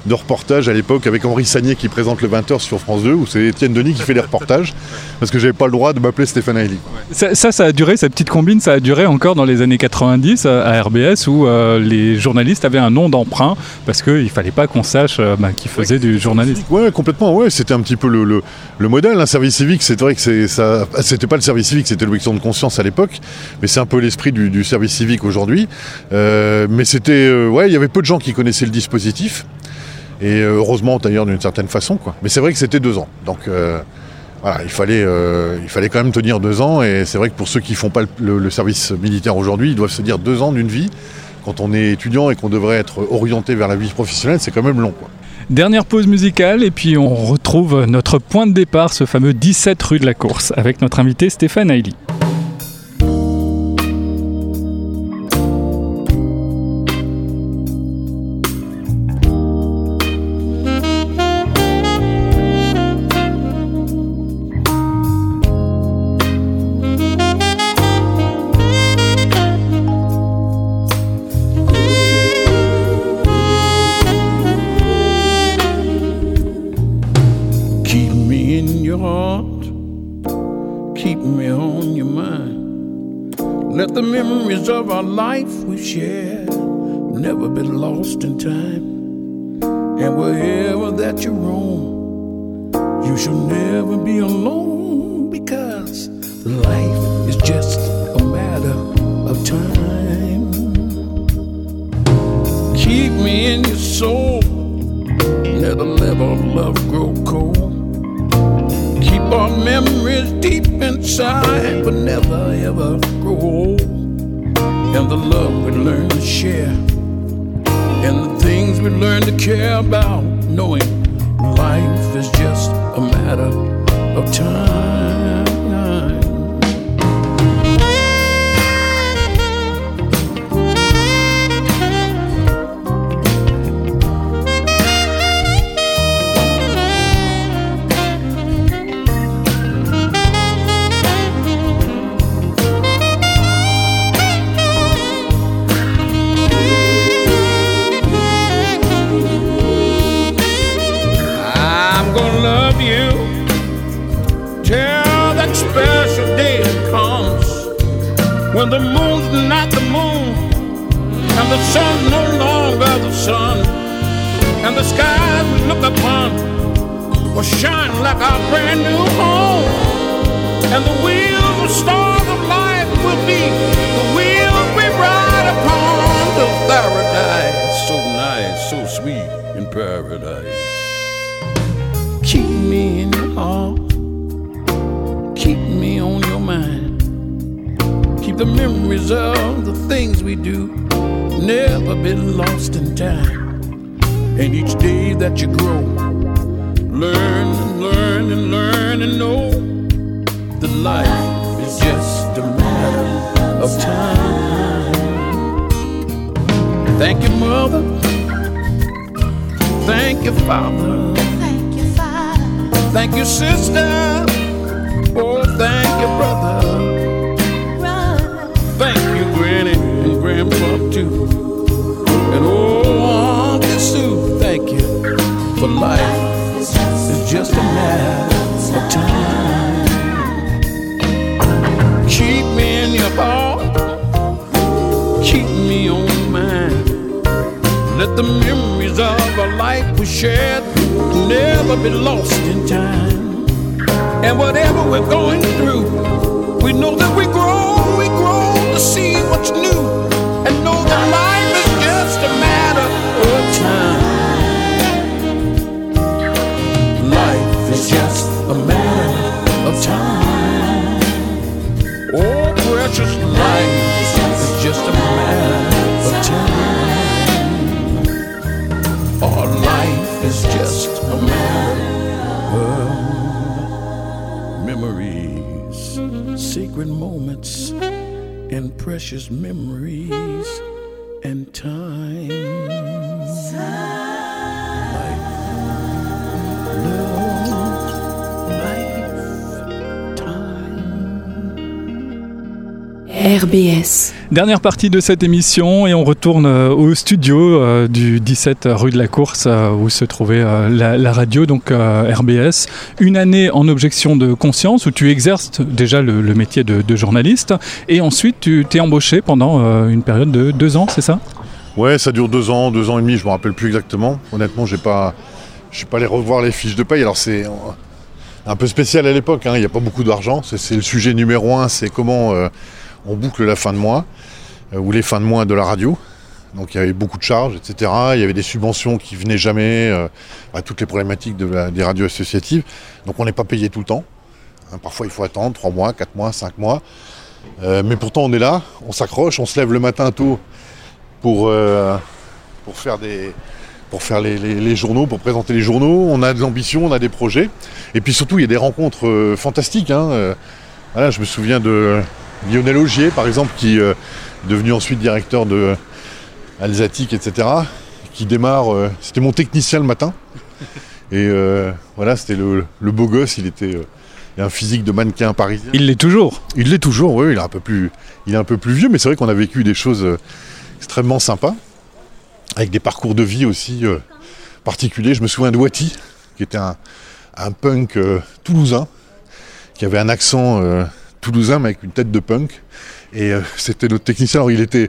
de reportages à l'époque avec Henri Sagnier qui présente le 20h sur France 2 où c'est Étienne Denis qui fait les reportages parce que j'avais pas le droit de m'appeler Stéphane Hailly. Ça, ça, ça a duré, cette petite combine, ça a duré encore dans les années 90 à à RBS où euh, les journalistes avaient un nom d'emprunt parce qu'il fallait pas qu'on sache euh, bah, qu'ils faisaient du journalisme. Ouais, complètement. Ouais, c'était un petit peu le, le, le modèle. Un service civique, c'est vrai que c'est ça. C'était pas le service civique, c'était l'objection de conscience à l'époque, mais c'est un peu l'esprit du, du service civique aujourd'hui. Euh, mais c'était, euh, ouais, il y avait peu de gens qui connaissaient le dispositif. Et euh, heureusement d'ailleurs d'une certaine façon. Mais c'est vrai que c'était deux ans. Donc il fallait, il fallait quand même tenir deux ans. Et c'est vrai que pour ceux qui font pas le, service militaire aujourd'hui, ils doivent se dire deux ans d'une vie. Quand on est étudiant et qu'on devrait être orienté vers la vie professionnelle, c'est quand même long. Dernière pause musicale et puis on retrouve notre point de départ, ce fameux 17 rue de la course, avec notre invité Stéphane Hailly. When the moon's not the moon and the sun's no longer the sun and the skies we look upon will shine like our brand new home and the wheels and stars of life will be the wheels we ride upon. To paradise so nice so sweet in paradise. Keep me in your heart keep me on your mind the memories of the things we do. Never been lost in time. And each day that you grow learn and learn and learn and know that life is just a matter of time. Thank you mother. Thank you father. Thank you, Father. thank you sister. Oh thank you brother Brother. For life. It's just a matter of time. Keep me in your heart, keep me on mind. Let the memories of a life we shared never be lost in time. And whatever we're going through, we know that we RBS. Dernière partie de cette émission et on retourne euh, au studio euh, du 17 rue de la Course euh, où se trouvait la, la radio, donc RBS. Une année en objection de conscience où tu exerces déjà le, le métier de, de journaliste et ensuite tu t'es embauché pendant une période de deux ans, c'est ça? Ouais, ça dure deux ans, deux ans et demi, je me rappelle plus exactement. Honnêtement, j'ai pas, je suis pas allé revoir les fiches de paye. Alors c'est un peu spécial à l'époque. hein, Il n'y a pas beaucoup d'argent. C'est, c'est le sujet numéro un. C'est comment euh, on boucle la fin de mois euh, ou les fins de mois de la radio. Donc il y avait beaucoup de charges, etc. Il y avait des subventions qui venaient jamais. euh, bah, toutes les problématiques des radios associatives. Donc on n'est pas payé tout le temps. Hein, parfois il faut attendre trois mois, quatre mois, cinq mois. Euh, mais pourtant on est là, on s'accroche, on se lève le matin tôt pour, faire, les, journaux, pour présenter les journaux. On a de l'ambition, on a des projets. Et puis surtout, il y a des rencontres fantastiques. hein. Je me souviens de Lionel Augier, par exemple, qui euh, est devenu ensuite directeur de Alsatique, etc. Qui démarre. euh, c'était mon technicien le matin. Et euh, voilà, c'était le, le beau gosse. Il était. euh, il a un physique de mannequin parisien. Il l'est toujours. Il l'est toujours, oui, il est un peu plus, il est un peu plus vieux, mais c'est vrai qu'on a vécu des choses euh, extrêmement sympas, avec des parcours de vie aussi euh, particuliers. Je me souviens de Wati, qui était un, un punk euh, toulousain, qui avait un accent euh, toulousain, mais avec une tête de punk. Et euh, c'était notre technicien. Alors il était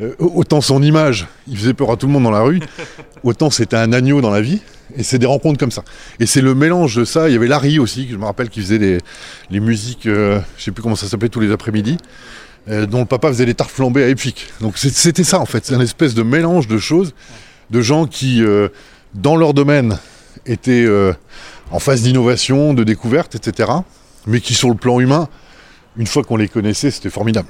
euh, autant son image, il faisait peur à tout le monde dans la rue, autant c'était un agneau dans la vie. Et c'est des rencontres comme ça. Et c'est le mélange de ça. Il y avait Larry aussi, que je me rappelle, qui faisait les, les musiques, euh, je sais plus comment ça s'appelait, tous les après-midi, euh, dont le papa faisait les tartes flambées à Epic. Donc c'était ça en fait. C'est un espèce de mélange de choses, de gens qui, dans leur domaine, étaient en phase d'innovation, de découverte, etc. Mais qui, sur le plan humain, une fois qu'on les connaissait, c'était formidable.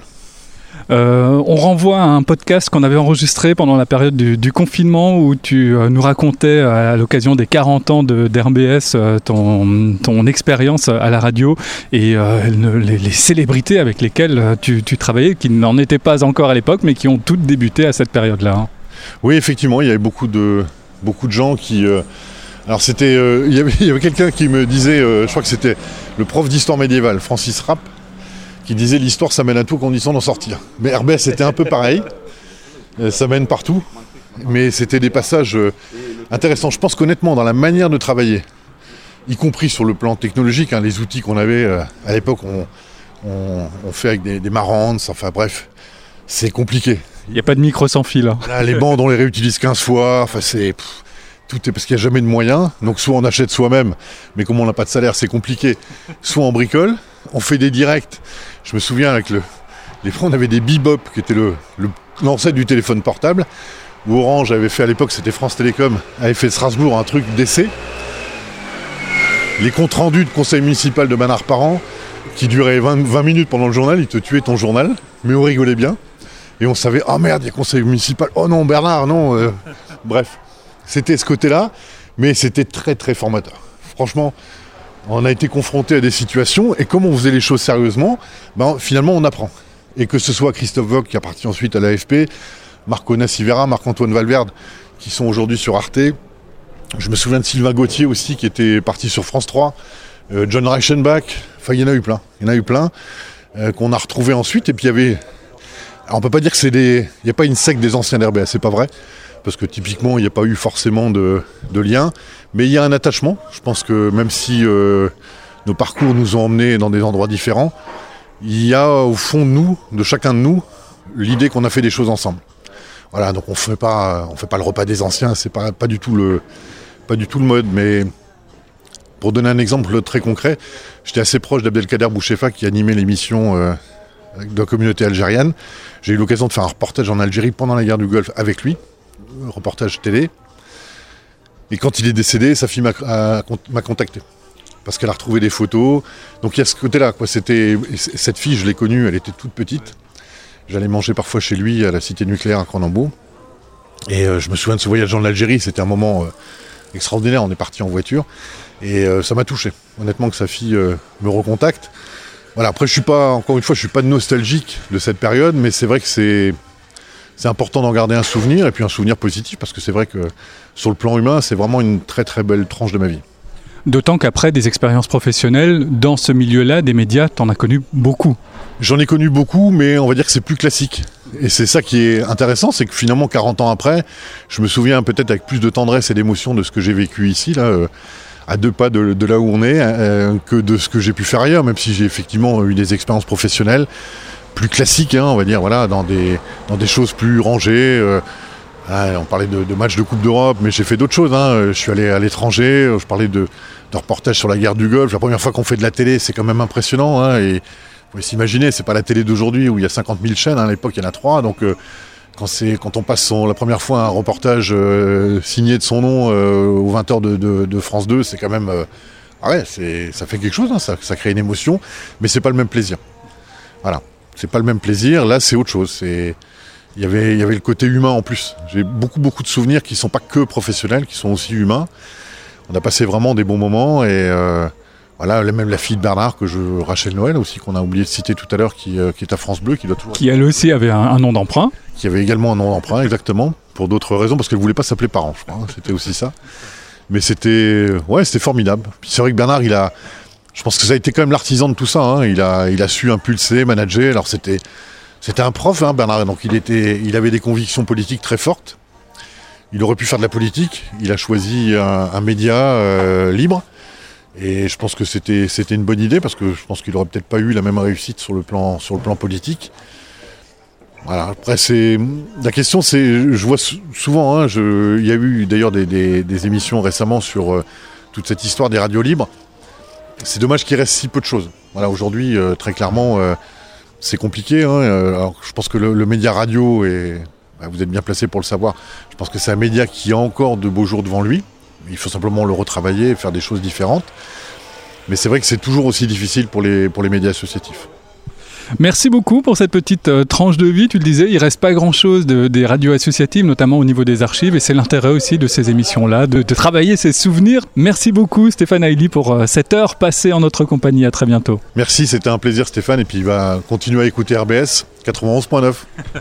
Euh, on renvoie à un podcast qu'on avait enregistré pendant la période du, du confinement où tu euh, nous racontais à l'occasion des 40 ans d'RBS euh, ton, ton expérience à la radio et euh, le- les, les célébrités avec lesquelles euh, tu, tu travaillais, qui n'en étaient pas encore à l'époque, mais qui ont toutes débuté à cette période-là. hein. Oui, effectivement, il y avait beaucoup de, beaucoup de gens qui. euh, alors, c'était. euh, il y avait, avait quelqu'un qui me disait, euh, je crois que c'était le prof d'histoire médiévale, Francis Rapp, qui disait l'histoire, ça mène à tout, condition d'en sortir. Mais RBS, c'était un peu pareil. Euh, ça mène partout. Mais c'était des passages euh, intéressants. Je pense qu'honnêtement, dans la manière de travailler, y compris sur le plan technologique. hein, les outils qu'on avait euh, à l'époque, on, on- on fait avec des, des marrants, enfin bref, c'est compliqué. Il n'y a pas de micro sans fil. hein. Là, les bandes, on les réutilise 15 fois. Enfin, c'est. pff, Tout est parce qu'il n'y a jamais de moyens. Donc, soit on achète soi-même, mais comme on n'a pas de salaire, c'est compliqué. Soit on bricole, on fait des directs. Je me souviens avec le. Les fois, on avait des bebop, qui était le, l'ancêtre du téléphone portable. Où Orange avait fait à l'époque, c'était France Télécom, avait fait Strasbourg un truc d'essai. Les comptes rendus de conseil municipal de Manard par an, qui duraient 20, 20 minutes pendant le journal, ils te tuaient ton journal, mais on rigolait bien. Et on savait, oh merde, il y a conseil municipal. Oh non, Bernard, non. euh. Bref, c'était ce côté-là, mais c'était très très formateur. Franchement, on a été confronté à des situations, et comme on faisait les choses sérieusement, ben, finalement on apprend. Et que ce soit Christophe Vogt qui a parti ensuite à l'AFP, Marco Nassivera, Marc-Antoine Valverde, qui sont aujourd'hui sur Arte. Je me souviens de Sylvain Gauthier aussi, qui était parti sur France 3. euh, John Reichenbach, enfin il y en a eu plein. Il y en a eu plein euh, qu'on a retrouvé ensuite. Et puis il y avait alors, on peut pas dire que c'est des. Il n'y a pas une secte des anciens RBA, c'est pas vrai. Parce que typiquement, il n'y a pas eu forcément de, lien. Mais il y a un attachement. Je pense que même si euh, nos parcours nous ont emmenés dans des endroits différents, il y a au fond de nous, de chacun de nous, l'idée qu'on a fait des choses ensemble. Voilà, donc on fait pas, on fait pas le repas des anciens, c'est pas, pas du tout le, pas du tout le mode. Mais pour donner un exemple très concret, j'étais assez proche d'Abdelkader Bouchefa qui animait l'émission euh, de la communauté algérienne. J'ai eu l'occasion de faire un reportage en Algérie pendant la guerre du Golfe avec lui, reportage télé. Et quand il est décédé, sa fille m'a contacté. Parce qu'elle a retrouvé des photos. Donc il y a ce côté-là. C'était Cette fille, je l'ai connue, elle était toute petite. J'allais manger parfois chez lui à la cité nucléaire à Cronambeau. Et euh, je me souviens de ce voyage en Algérie, c'était un moment euh, extraordinaire. On est parti en voiture. Et euh, ça m'a touché. Honnêtement, que sa fille me recontacte. Voilà, après, je suis pas, encore une fois, je suis pas nostalgique de cette période, mais c'est vrai que c'est, c'est important d'en garder un souvenir, et puis un souvenir positif, parce que c'est vrai que sur le plan humain, c'est vraiment une très très belle tranche de ma vie. D'autant qu'après des expériences professionnelles, dans ce milieu-là, des médias, t'en as connu beaucoup. J'en ai connu beaucoup, mais on va dire que c'est plus classique. Et c'est ça qui est intéressant, c'est que finalement, 40 ans après, je me souviens peut-être avec plus de tendresse et d'émotion de ce que j'ai vécu ici, là, euh, à deux pas de, de là où on est, euh, que de ce que j'ai pu faire ailleurs, même si j'ai effectivement eu des expériences professionnelles plus classiques, hein, on va dire, voilà, dans des, dans des choses plus rangées. euh, ah, on parlait de, matchs de Coupe d'Europe, mais j'ai fait d'autres choses. hein. Je suis allé à l'étranger, je parlais de, reportages sur la guerre du Golfe. La première fois qu'on fait de la télé, c'est quand même impressionnant. hein, et faut s'imaginer, c'est pas la télé d'aujourd'hui où il y a 50 000 chaînes. hein. À l'époque, il y en a trois. Donc, euh, quand, quand on passe la première fois un reportage euh, signé de son nom aux 20h de, de- France 2, c'est quand même. ah ouais, ça fait quelque chose, ça, ça crée une émotion, mais c'est pas le même plaisir. Voilà, c'est pas le même plaisir. Là, c'est autre chose. Il y avait, il y avait le côté humain en plus. J'ai beaucoup, beaucoup de souvenirs qui sont pas que professionnels, qui sont aussi humains. On a passé vraiment des bons moments et euh, voilà, même la fille de Bernard que je, Rachel Noël aussi qu'on a oublié de citer tout à l'heure, qui, euh, qui est à France Bleu, qui doit toujours Qui elle aussi avait un, un nom d'emprunt. qui avait également un nom d'emprunt, exactement, pour d'autres raisons, parce qu'elle voulait pas s'appeler parent, je crois. hein, C'était aussi ça. Mais c'était, ouais, c'était formidable. C'est vrai que Bernard, il a, je pense que ça a été quand même l'artisan de tout ça. hein. Il a, su impulser, manager. Alors c'était, un prof, hein, Bernard. Donc il avait des convictions politiques très fortes. Il aurait pu faire de la politique. Il a choisi un, média euh, libre. Et je pense que c'était, une bonne idée parce que je pense qu'il aurait peut-être pas eu la même réussite sur le plan, politique. Voilà, après, c'est. La question, c'est. Je vois sou- souvent, hein, il y a eu d'ailleurs des émissions récemment sur euh, toute cette histoire des radios libres. C'est dommage qu'il reste si peu de choses. Voilà, aujourd'hui, euh, très clairement, euh, c'est compliqué. hein, euh, alors, je pense que le, média radio, est, bah, vous êtes bien placé pour le savoir, je pense que c'est un média qui a encore de beaux jours devant lui. Il faut simplement le retravailler, faire des choses différentes. Mais c'est vrai que c'est toujours aussi difficile pour les, pour les médias associatifs. Merci beaucoup pour cette petite euh, tranche de vie. Tu le disais, il reste pas grand-chose de- des radios associatives, notamment au niveau des archives, et c'est l'intérêt aussi de ces émissions-là, de, travailler ces souvenirs. Merci beaucoup Stéphane Haïli pour euh, cette heure passée en notre compagnie. À très bientôt. Merci, c'était un plaisir Stéphane, et puis il va continuer à écouter RBS 91.9.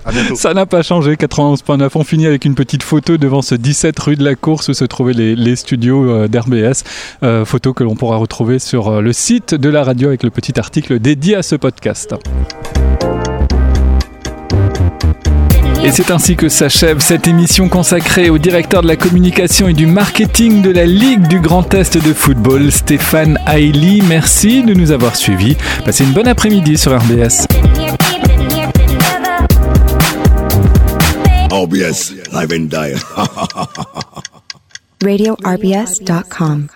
À bientôt. Ça n'a pas changé, 91.9. On finit avec une petite photo devant ce 17 rue de la Course où se trouvaient les, studios euh, d'RBS. Euh, photo que l'on pourra retrouver sur euh, le site de la radio avec le petit article dédié à ce podcast. Et c'est ainsi que s'achève cette émission consacrée au directeur de la communication et du marketing de la Ligue du Grand Est de football, Stéphane Haïli. Merci de nous avoir suivis. Passez une bonne après-midi sur RBS. RBS, live and die. RadioRBS.com.